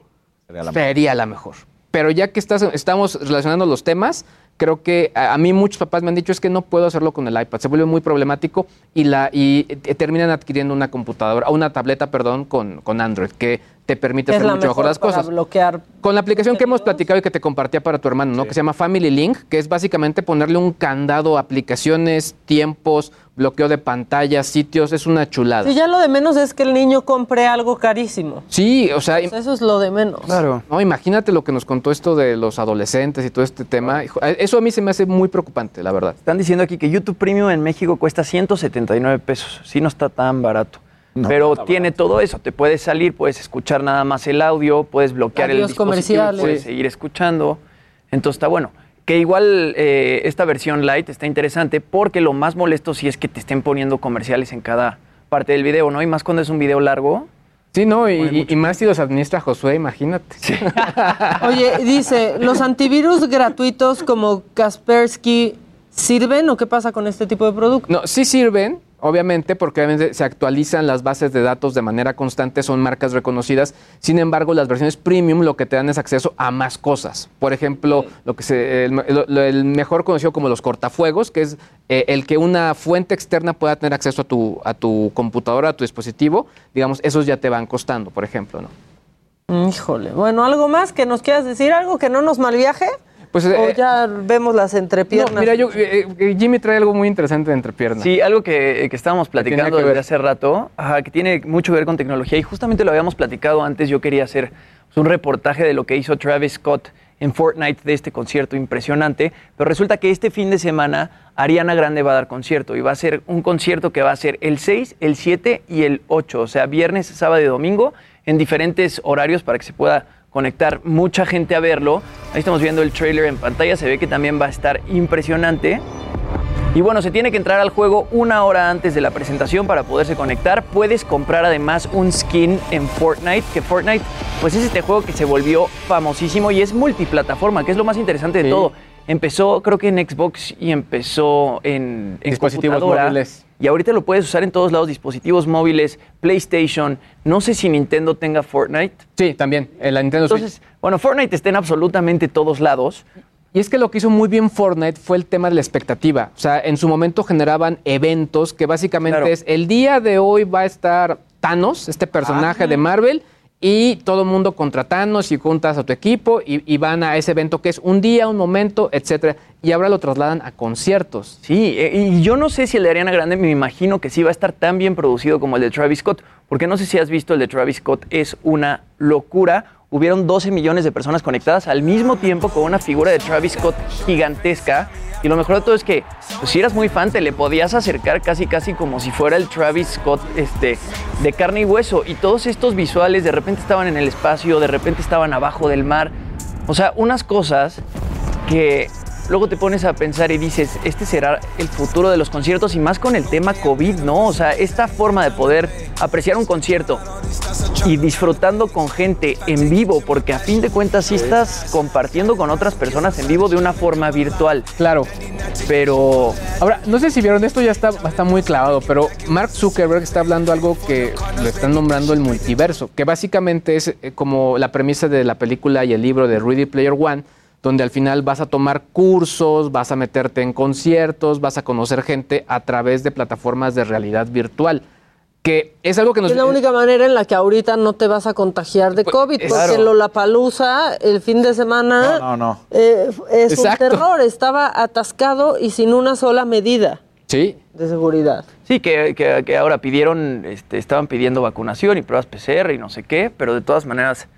sería la, mejor. Pero ya que estás, estamos relacionando los temas, creo que a, a mí muchos papás me han dicho es que no puedo hacerlo con el iPad, se vuelve muy problemático y la y eh, terminan adquiriendo una computadora, una tableta, perdón, con, con Android que te permite es hacer mucho mejor mejor las para cosas. bloquear. Con la aplicación que hemos platicado y que te compartía para tu hermano, ¿no? Que se llama Family Link, que es básicamente ponerle un candado, a aplicaciones, tiempos, bloqueo de pantallas, sitios, es una chulada. Sí, ya lo de menos es que el niño compre algo carísimo. Sí, o sea, eso es lo de menos. Claro. No, imagínate lo que nos contó esto de los adolescentes y todo este tema. Hijo, Eso a mí se me hace muy preocupante, la verdad. Están diciendo aquí que YouTube Premium en México cuesta 179 pesos. Sí, no está tan barato. Pero tiene todo eso. Te puedes salir, puedes escuchar nada más el audio, puedes bloquear el Adiós dispositivo, comerciales. puedes seguir escuchando. Entonces está bueno. Que igual eh, esta versión light está interesante porque lo más molesto sí es que te estén poniendo comerciales en cada parte del video, ¿no? Y más cuando es un video largo. Sí, no, y, y- y más si los administra Josué, imagínate. [laughs] Oye, dice, ¿los antivirus gratuitos como Kaspersky sirven o qué pasa con este tipo de productos? No, sí sirven. Obviamente, porque obviamente se actualizan las bases de datos de manera constante, son marcas reconocidas. Sin embargo, las versiones premium lo que te dan es acceso a más cosas. Por ejemplo, lo que se, el, el- el mejor conocido como los cortafuegos, que es eh, el que una fuente externa pueda tener acceso a tu, a tu computadora, a tu dispositivo, digamos, esos ya te van costando, por ejemplo, ¿no? Híjole. Bueno, ¿algo más que nos quieras decir? ¿Algo que no nos malviaje? Pues, ¿O eh, ya vemos las entrepiernas? No, mira, yo, eh, eh, Jimmy trae algo muy interesante de entrepierna. Sí, algo que, que estábamos platicando que desde hace rato, ajá, que tiene mucho que ver con tecnología y justamente lo habíamos platicado antes. Yo quería hacer pues, un reportaje de lo que hizo Travis Scott en Fortnite de este concierto impresionante, pero resulta que este fin de semana Ariana Grande va a dar concierto y va a ser un concierto que va a ser el 6, el 7 y el 8, o sea, viernes, sábado y domingo en diferentes horarios para que se pueda conectar mucha gente a verlo. Ahí estamos viendo el trailer en pantalla, se ve que también va a estar impresionante. Y bueno, se tiene que entrar al juego una hora antes de la presentación para poderse conectar. Puedes comprar además un skin en Fortnite, que Fortnite pues es este juego que se volvió famosísimo y es multiplataforma, que es lo más interesante de Sí. todo. Empezó creo que en Xbox y empezó en, en Dispositivos móviles. Y ahorita lo puedes usar en todos lados, dispositivos móviles, PlayStation. No sé si Nintendo tenga Fortnite. Sí, también, en la Nintendo Switch. Entonces, bueno, Fortnite está en absolutamente todos lados. Y es que lo que hizo muy bien Fortnite fue el tema de la expectativa. O sea, en su momento generaban eventos que básicamente Claro. es el día de hoy va a estar Thanos, este personaje Ajá. de Marvel, y todo el mundo contra Thanos y juntas a tu equipo y, y van a ese evento que es un día, un momento, etcétera. Y ahora lo trasladan a conciertos. Sí, eh, y yo no sé si el de Ariana Grande, me imagino que sí va a estar tan bien producido como el de Travis Scott, porque no sé si has visto el de Travis Scott, es una locura. Hubieron 12 millones de personas conectadas al mismo tiempo con una figura de Travis Scott gigantesca. Y lo mejor de todo es que, pues, si eras muy fan, te le podías acercar casi, casi como si fuera el Travis Scott este, de carne y hueso. Y todos estos visuales de repente estaban en el espacio, de repente estaban abajo del mar. O sea, unas cosas que luego te pones a pensar y dices, este será el futuro de los conciertos y más con el tema COVID, ¿no? O sea, esta forma de poder apreciar un concierto y disfrutando con gente en vivo, porque a fin de cuentas sí estás compartiendo con otras personas en vivo de una forma virtual. Claro. Pero Ahora, no sé si vieron, esto ya está, está muy clavado, pero Mark Zuckerberg está hablando algo que lo están nombrando el multiverso, que básicamente es eh, como la premisa de la película y el libro de Ready Player One, donde al final vas a tomar cursos, vas a meterte en conciertos, vas a conocer gente a través de plataformas de realidad virtual, que es algo que nos... Es la única manera en la que ahorita no te vas a contagiar de COVID, es- porque Claro. Lollapalooza el fin de semana No, no. eh, es Exacto. un terror, estaba atascado y sin una sola medida Sí. de seguridad. sí, que, que- que ahora pidieron, este, estaban pidiendo vacunación y pruebas PCR y no sé qué, pero de todas maneras,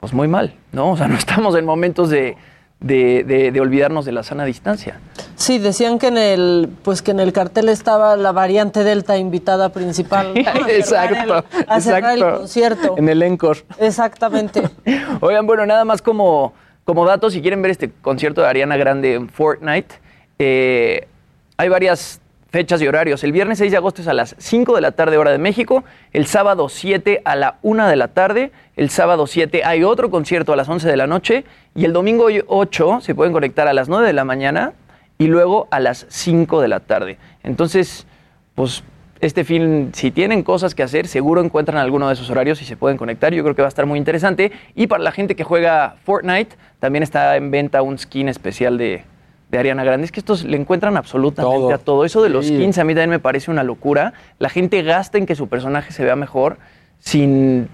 pues muy mal, ¿no? O sea, no estamos en momentos de, de- de- de olvidarnos de la sana distancia. Sí, decían que en el pues que en el cartel estaba la variante Delta invitada principal. [laughs] cerrar el- Exacto, a cerrar el exacto. concierto. En el Encore. Exactamente. [laughs] Oigan, bueno, nada más como, como datos, si quieren ver este concierto de Ariana Grande en Fortnite, eh, hay varias fechas y horarios. El viernes 6 de agosto es a las 5 de la tarde, hora de México. El sábado 7 a la 1 de la tarde. El sábado 7 hay otro concierto a las 11 de la noche. Y el domingo 8 se pueden conectar a las 9 de la mañana y luego a las 5 de la tarde. Entonces, pues este fin, si tienen cosas que hacer, seguro encuentran alguno de esos horarios y se pueden conectar. Yo creo que va a estar muy interesante. Y para la gente que juega Fortnite, también está en venta un skin especial de, de Ariana Grande. Es que estos le encuentran absolutamente Todo. a todo. Eso de los Sí. skins a mí también me parece una locura. La gente gasta en que su personaje se vea mejor sin...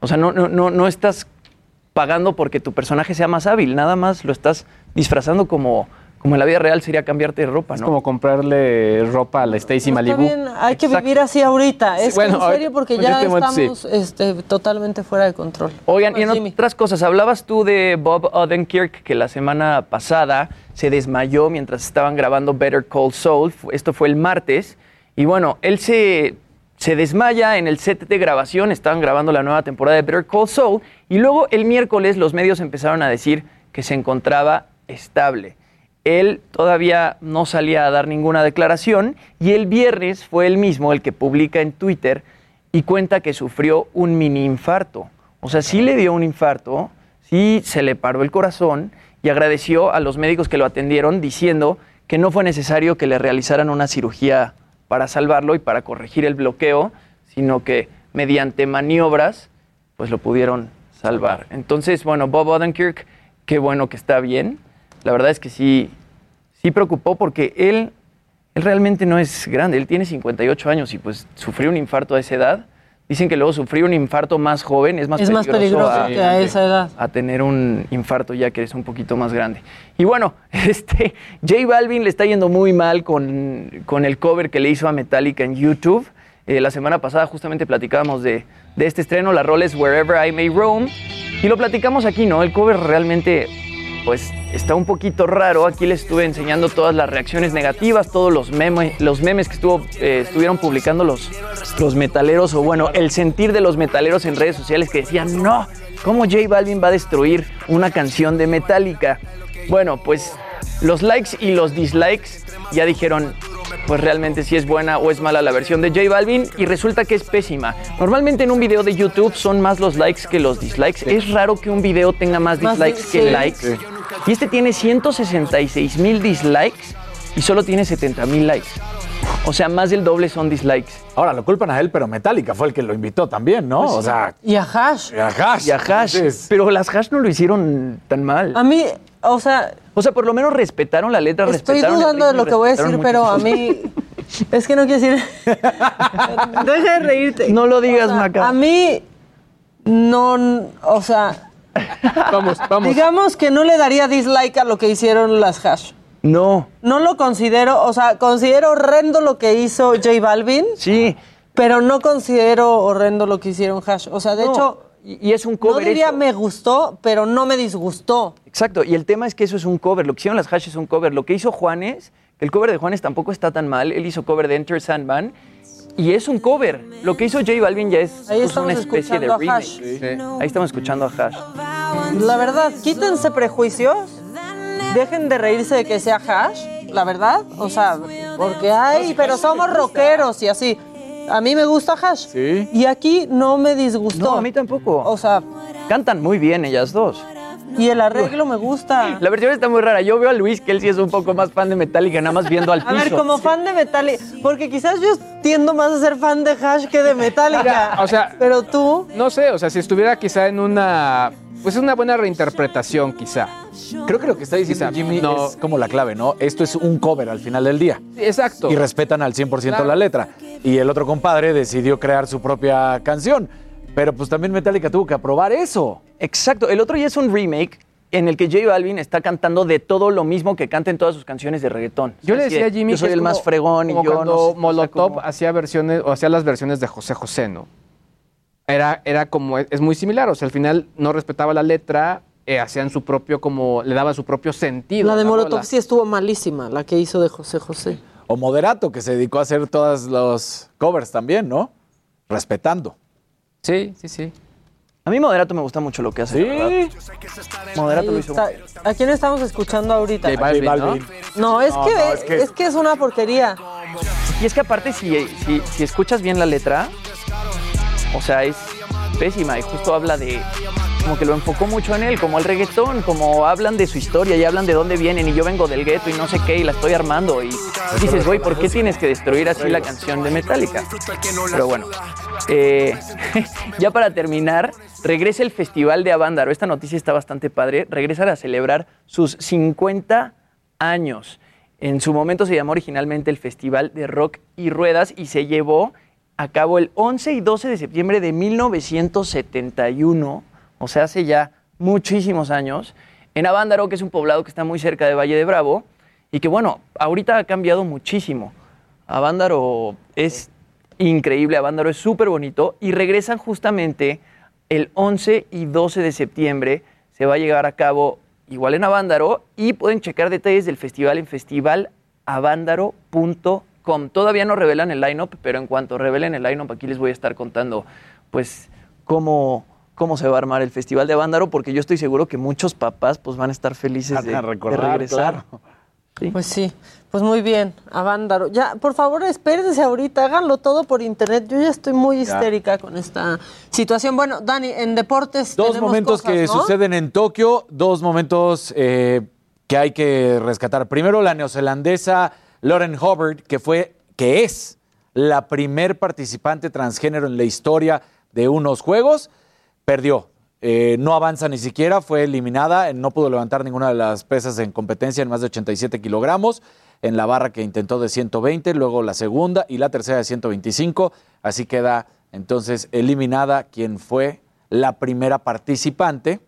O sea, no, no, no, no estás pagando porque tu personaje sea más hábil, nada más lo estás disfrazando como, como en la vida real sería cambiarte de ropa, Es ¿no? como comprarle ropa a la Stacy Está Malibu. bien, hay que Exacto. vivir así ahorita. Sí, Es que bueno, en serio porque ya este momento sí. estamos este, totalmente fuera de control. Oigan, y en Jimmy. otras cosas, hablabas tú de Bob Odenkirk, que la semana pasada se desmayó mientras estaban grabando Better Call Saul. Esto fue el martes. Y bueno, él se, se desmaya en el set de grabación, estaban grabando la nueva temporada de Better Call Saul. Y luego el miércoles los medios empezaron a decir que se encontraba estable. Él todavía no salía a dar ninguna declaración y el viernes fue él mismo el que publica en Twitter y cuenta que sufrió un mini infarto. O sea, sí le dio un infarto, sí se le paró el corazón y agradeció a los médicos que lo atendieron diciendo que no fue necesario que le realizaran una cirugía para salvarlo y para corregir el bloqueo, sino que mediante maniobras, pues lo pudieron salvar. Entonces, bueno, Bob Odenkirk, qué bueno que está bien. La verdad es que sí, sí preocupó porque él, él realmente no es grande, él tiene 58 años y pues sufrió un infarto a esa edad. Dicen que luego sufrir un infarto más joven es más Es más peligroso, peligroso que a esa edad. a tener un infarto ya que eres un poquito más grande. Y bueno, [laughs] este, J Balvin le está yendo muy mal con, con el cover que le hizo a Metallica en YouTube. Eh, la semana pasada justamente platicábamos de, de este estreno, la rola es Wherever I May Roam. Y lo platicamos aquí, ¿no? El cover realmente, pues, está un poquito raro. Aquí le estuve enseñando todas las reacciones negativas, todos los, meme- los memes que estuvo, eh, estuvieron publicando los, los metaleros, o bueno, el sentir de los metaleros en redes sociales que decían, no, ¿cómo J Balvin va a destruir una canción de Metallica? Bueno, pues los likes y los dislikes ya dijeron, pues realmente si es buena o es mala la versión de J Balvin y resulta que es pésima. Normalmente en un video de YouTube son más los likes que los dislikes. Es raro que un video tenga más dislikes di- que sí. likes. Y este tiene 166 mil dislikes y solo tiene 70 mil likes. O sea, más del doble son dislikes. Ahora lo culpan a él, pero Metallica fue el que lo invitó también, ¿no? Pues o sea, Y a Hash. y a Hash. Y a Hash. Entonces, Pero las Hash no lo hicieron tan mal. A mí, o sea, O sea, por lo menos respetaron la letra, estoy respetaron dudando de lo que voy a decir, pero a mí. Es que no quiero decir. [laughs] Deja de reírte. No lo digas, O sea, Maca. A mí, no. O sea, [laughs] Vamos, vamos. digamos que no le daría dislike a lo que hicieron las Hash. No. No lo considero, o sea, considero horrendo lo que hizo J Balvin, Sí. pero no considero horrendo lo que hicieron Hash. O sea, de No, hecho, Y, y es un no cover diría eso. me gustó, pero no me disgustó. Exacto, y el tema es que eso es un cover. Lo que hicieron las Hash es un cover. Lo que hizo Juanes, el cover de Juanes tampoco está tan mal. Él hizo cover de Enter Sandman y es un cover. Lo que hizo J Balvin ya es Ahí pues, una especie de escuchando a remake. Hash. Ahí estamos escuchando a Hash. La verdad, quítense prejuicios, dejen de reírse de que sea Hash, la verdad. O sea, porque hay, pero somos rockeros y así. A mí me gusta Hash. Sí. Y aquí no me disgustó. No, a mí tampoco. O sea, Cantan muy bien ellas dos. Y el arreglo me gusta. La versión está muy rara. Yo veo a Luis que él sí es un poco más fan de Metallica, nada más viendo al A piso. ver, como fan de Metallica, porque quizás yo tiendo más a ser fan de Hash que de Metallica. O sea, pero tú, No sé, o sea, si estuviera quizá en una. Pues una buena reinterpretación, quizá. creo que lo que está diciendo Quizá, Jimmy no. es como la clave, ¿no? Esto es un cover al final del día. Sí, exacto. Y respetan al 100% Claro. la letra. Y el otro compadre decidió crear su propia canción. Pero pues también Metallica tuvo que aprobar eso. Exacto, el otro ya es un remake en el que J Balvin está cantando de todo lo mismo que canta en todas sus canciones de reggaetón. Yo le decía a Jimmy Yo soy que es el más como- fregón y yo cuando no sé, o sea, Molotov como- hacía versiones o hacía las versiones de José José, ¿no? Era, era como, es muy similar, o sea, al final no respetaba la letra, eh, hacían su propio, como, le daba su propio sentido. la de Molotov rola. sí estuvo malísima, la que hizo de José José. O Moderato, que se dedicó a hacer todos los covers también, ¿no? Respetando. Sí, sí, sí. A mí Moderato me gusta mucho lo que hace. la verdad. Moderato lo hizo está. ¿A quién estamos escuchando ahorita? J Balvin, ¿no? No, es, No, que, no, es, es que- es que es una porquería. Y es que aparte, si, si, si escuchas bien la letra, o sea, es pésima y justo habla de. Como que lo enfocó mucho en él, como el reggaetón, como hablan de su historia y hablan de dónde vienen y yo vengo del gueto y no sé qué y la estoy armando. Y dices, güey, ¿por qué tienes que destruir así la canción de Metallica? Pero bueno, eh, [laughs] ya para terminar, regresa el Festival de Avándaro. Esta noticia está bastante padre. Regresan a celebrar sus 50 años. En su momento se llamó originalmente el Festival de Rock y Ruedas y se llevó a cabo el 11 y 12 de septiembre de 1971, o sea, hace ya muchísimos años, en Avándaro, que es un poblado que está muy cerca de Valle de Bravo y que, bueno, ahorita ha cambiado muchísimo. Avándaro es increíble, Avándaro es súper bonito y regresan justamente el 11 y 12 de septiembre. Se va a llegar a cabo igual en Avándaro y pueden checar detalles del festival en festivalavandaro.com. Todavía no revelan el line-up, pero en cuanto revelen el line-up aquí les voy a estar contando pues cómo, cómo se va a armar el festival de Avándaro porque yo estoy seguro que muchos papás pues van a estar felices de, a regresar. claro. Sí. Pues sí, pues muy bien, Avándaro. Ya, por favor, espérense ahorita, háganlo todo por internet. Yo ya estoy muy Ya. histérica con esta situación. Bueno, Dani, en deportes Dos tenemos momentos cosas, que ¿no? suceden en Tokio, dos momentos eh, que hay que rescatar. Primero, la neozelandesa Lauren Hubbard, que fue, que es la primer participante transgénero en la historia de unos Juegos, perdió. Eh, no avanza ni siquiera, fue eliminada, no pudo levantar ninguna de las pesas en competencia en más de 87 kilogramos, en la barra que intentó de 120, luego la segunda y la tercera de 125, así queda entonces eliminada quien fue la primera participante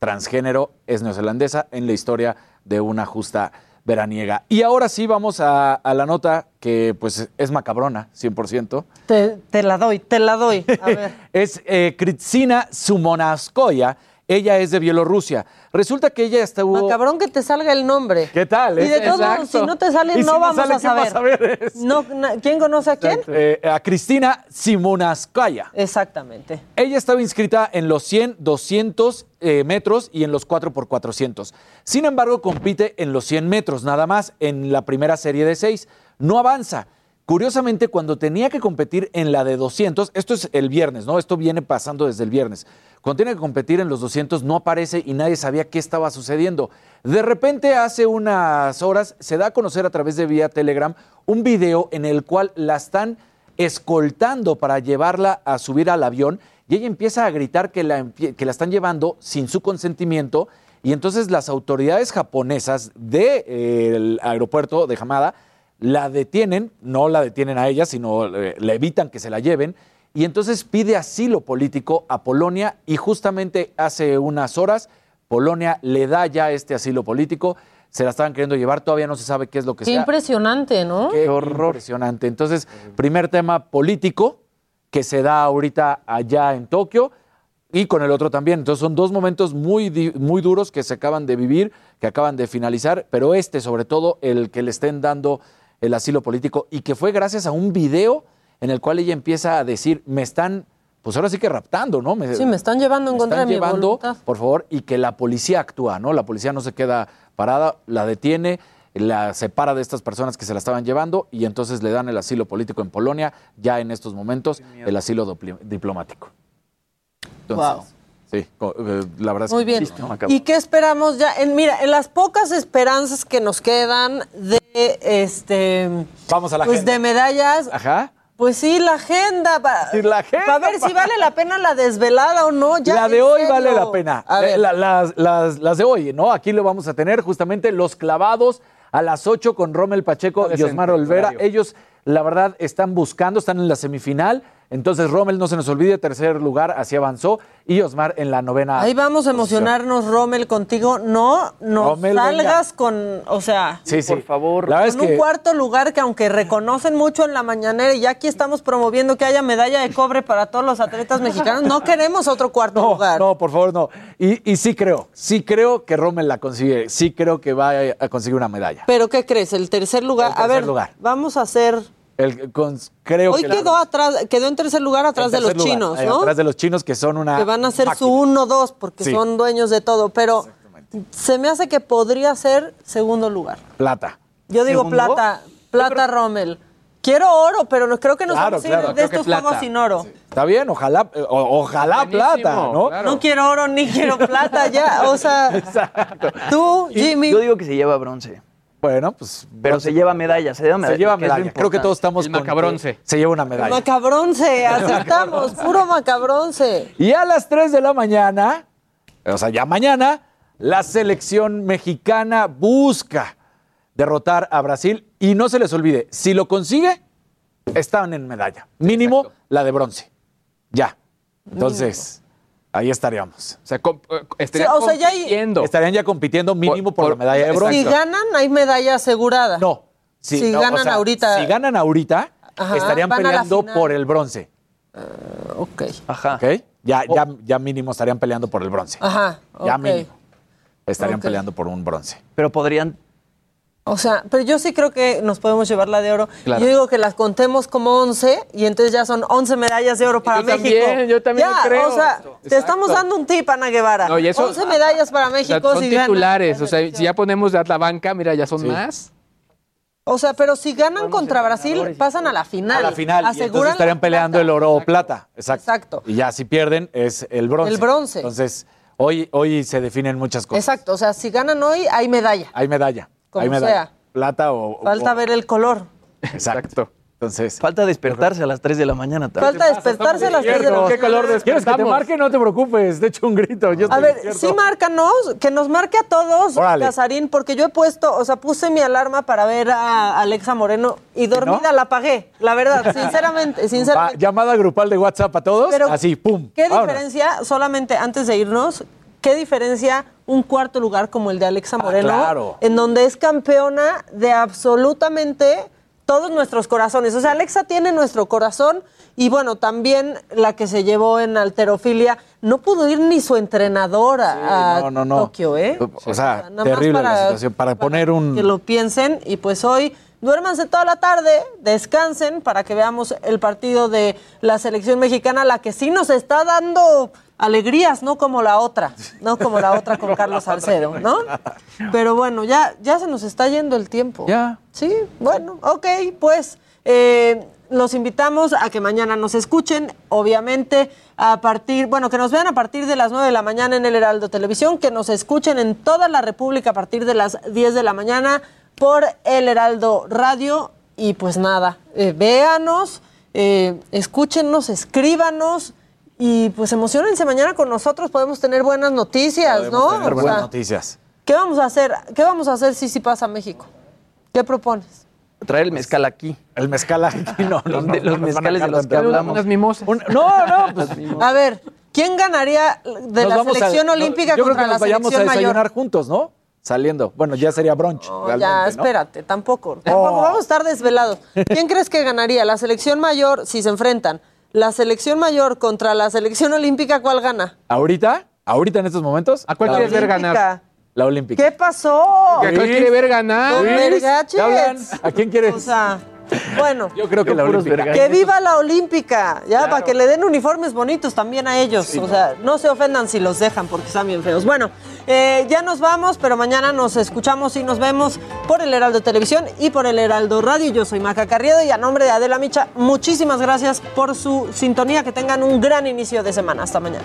transgénero es neozelandesa en la historia de una justa veraniega. Y ahora sí vamos a, a la nota que pues es macabrona, 100%. Te, te la doy, te la doy. A [laughs] ver. Es eh, Kritsina Sumonaskoya. Ella es de Bielorrusia. Resulta que ella estuvo... Cabrón que te salga el nombre. ¿Qué tal? Y de Es- todos modos, si no te sale, Y no vamos sale, a ¿quién va a saber. No, ¿Quién conoce a quién? Eh, a Cristina Simonaskaya. Exactamente. Ella estaba inscrita en los 100, 200 eh, metros y en los 4x400. Sin embargo, compite en los 100 metros, nada más, en la primera serie de 6. No avanza. Curiosamente, cuando tenía que competir en la de 200, esto es el viernes, ¿no? Esto viene pasando desde el viernes. Cuando tiene que competir en los 200, no aparece y nadie sabía qué estaba sucediendo. De repente, hace unas horas, se da a conocer a través de vía Telegram un video en el cual la están escoltando para llevarla a subir al avión y ella empieza a gritar que la, que la están llevando sin su consentimiento y entonces las autoridades japonesas del aeropuerto de Hamada la detienen, no la detienen a ella, sino eh, le evitan que se la lleven y entonces pide asilo político a Polonia y justamente hace unas horas Polonia le da ya este asilo político, se la estaban queriendo llevar, todavía no se sabe qué es lo que Qué sea. impresionante, ¿no? Qué horror. Impresionante. Entonces, primer tema político que se da ahorita allá en Tokio y con el otro también. Entonces, son dos momentos muy, muy duros que se acaban de vivir, que acaban de finalizar, pero este, sobre todo, el que le estén dando el asilo político y que fue gracias a un video en el cual ella empieza a decir, me están, pues ahora sí que raptando, ¿no? Me- Sí, me están llevando en me contra de están mi llevando, voluntad. por favor, y que la policía actúa, ¿no? La policía no se queda parada, la detiene, la separa de estas personas que se la estaban llevando y entonces le dan el asilo político en Polonia, ya en estos momentos, el asilo diplomático. Entonces, Wow. Sí, eh, la verdad es Muy que bien. sí, ¿no? ¿Y qué esperamos ya? En, mira, en las pocas esperanzas que nos quedan de este Vamos a la pues agenda. de medallas, Ajá. pues sí, la agenda. pa- Sí, la agenda, Para ver si vale la pena la desvelada o no. Ya, la de hoy serio. vale la pena. A ver. La- las, las- las de hoy, ¿no? Aquí lo vamos a tener justamente los clavados a las 8 con Rommel Pacheco y Osmar Olvera. Ellos, la verdad, están buscando, están en la semifinal. Entonces, Rommel, no se nos olvide, tercer lugar, así avanzó. Y Osmar en la novena. Ahí vamos a emocionarnos, Rommel, contigo. No, no Rommel, salgas con, o sea, Sí, sí. Por favor. La con es que- un cuarto lugar que aunque reconocen mucho en la mañanera y ya aquí estamos promoviendo que haya medalla de cobre para todos los atletas mexicanos, no queremos otro cuarto lugar. No, por favor, no. Y, y sí creo, sí creo que Rommel la consigue. Sí creo que va a conseguir una medalla. Pero ¿qué crees? El tercer lugar. El tercer a ver, lugar. vamos a hacer. El, con- creo Hoy que la- quedó atrás, quedó en tercer lugar atrás de los lugar, chinos, ahí ¿no? Atrás de los chinos que son una. que van a ser su máquina. 1-2 porque Sí. son dueños de todo. Pero se me hace que podría ser segundo lugar. Plata. Yo digo ¿Segundo? plata, plata Rommel. Quiero oro, pero no creo que nos Claro, vamos a ir claro, de creo estos juegos sin oro. Está bien, ojalá, eh, o- ojalá plata, ¿no? No quiero oro ni quiero plata ya. O sea, [laughs] tú, Jimmy. Yo digo que se lleva bronce. Bueno, pues. Pero se lleva medalla, se lleva medalla. Se lleva medalla. Creo que todos estamos El macabronce. Se lleva una medalla. Macabronce, [laughs] aceptamos, puro macabronce. Y a las 3 de la mañana, o sea, ya mañana, la selección mexicana busca derrotar a Brasil. Y no se les olvide, si lo consigue, están en medalla. Mínimo la de bronce. Ya. Entonces, ahí estaríamos. O sea, com- eh, estarían Sí, o sea, ya hay- compitiendo. Estarían ya compitiendo mínimo por, la medalla de bronce. Si ganan, hay medalla asegurada. No. Si no, o ganan sea, ahorita. Si ganan ahorita, Ajá, estarían peleando por el bronce. ok. Ajá. ¿Ok? Ya, ya, ya mínimo estarían peleando por el bronce. Ajá. Ya mínimo. Estarían peleando por un bronce. Pero podrían. O sea, pero yo sí creo que nos podemos llevar la de oro. Claro. Yo digo que las contemos como 11 y entonces ya son 11 medallas de oro para Yo México. también, yo también Ya, lo creo. O sea, Exacto. te estamos dando un tip, Ana Guevara. No, y eso- 11 medallas para O sea, México son si ganan. titulares. O sea, si ya ponemos a la banca, mira, ya son más. O sea, pero si ganan contra Brasil, pasan a la final. A la final. Y entonces estarían peleando el oro o plata. Exacto. Exacto. Y ya si pierden es el bronce. El bronce. Entonces, hoy, hoy se definen muchas cosas. Exacto. O sea, si ganan hoy, hay medalla. Hay medalla. Como sea. Plata o. Falta o- ver el color. Exacto. Entonces, Falta despertarse a las 3 de la mañana también. Falta despertarse a las 3 de la ¿Qué calor mañana. ¿Quieres que te marque? No te preocupes, de hecho un grito. Yo A ver, despierto. sí, márcanos, que nos marque a todos, Órale. Casarín, porque yo he puesto, o sea, puse mi alarma para ver a Alexa Moreno y dormida la apagué, la verdad, [laughs] sinceramente, Va, sinceramente. llamada grupal de WhatsApp a todos, Pero, así, pum. ¿Qué vámonos. diferencia, solamente antes de irnos, qué diferencia un cuarto lugar como el de Alexa Moreno, claro. en donde es campeona de absolutamente todos nuestros corazones? O sea, Alexa tiene nuestro corazón y bueno, también la que se llevó en alterofilia, no pudo ir ni su entrenadora a no, no, no. Tokio, ¿eh? O sea, Nada más terrible la para- situación. Para poner un... que lo piensen y pues hoy duérmanse toda la tarde, descansen para que veamos el partido de la selección mexicana, la que sí nos está dando alegrías, no como la otra, no como la otra con Carlos [laughs] Salcedo, ¿no? Pero bueno, ya, ya se nos está yendo el tiempo. Ya. Sí, bueno, ok, pues eh, los invitamos a que mañana nos escuchen, obviamente a partir, bueno, que nos vean a partir de las 9 de la mañana en el Heraldo Televisión, que nos escuchen en toda la República a partir de las 10 de la mañana por el Heraldo Radio y pues nada, eh, véanos, eh, escúchenos, escríbanos. Y pues emocionense mañana con nosotros, podemos tener buenas noticias, Podemos ¿no? tener O buenas sea, noticias. ¿Qué vamos a hacer? ¿Qué vamos a hacer si sí pasa a México? ¿Qué propones? Traer el mezcal aquí. El mezcal aquí, no. Los, no, de- los no, nos van a mezcales de los que hablamos. Unas mimosas. Un- no, no, [laughs] pues A ver, ¿quién ganaría de nos la a- selección olímpica Yo creo contra que la nos vayamos a selección desayunar mayor? juntos, ¿no? Saliendo. Bueno, ya sería brunch. Ya, ¿no? espérate, tampoco. Tampoco vamos a estar desvelados. ¿Quién crees que ganaría? La selección mayor, si se enfrentan. La selección mayor contra la selección olímpica, ¿cuál gana? ¿Ahorita? ¿Ahorita en estos momentos? ¿A cuál La quieres ver ganar? La olímpica. ¿Qué pasó? ¿A cuál quiere ver ganar? Con Luis, vergaches. ¿qué hablan? ¿A quién quieres? O sea, bueno. Yo creo que la olímpica. Que viva la olímpica, ya, para que le den uniformes bonitos también a ellos. o sea, no se ofendan si los dejan porque están bien feos. Bueno, eh, ya nos vamos, pero mañana nos escuchamos y nos vemos por el Heraldo Televisión y por el Heraldo Radio. Yo soy Maca Carriedo y a nombre de Adela Micha, muchísimas gracias por su sintonía. Que tengan un gran inicio de semana. Hasta mañana.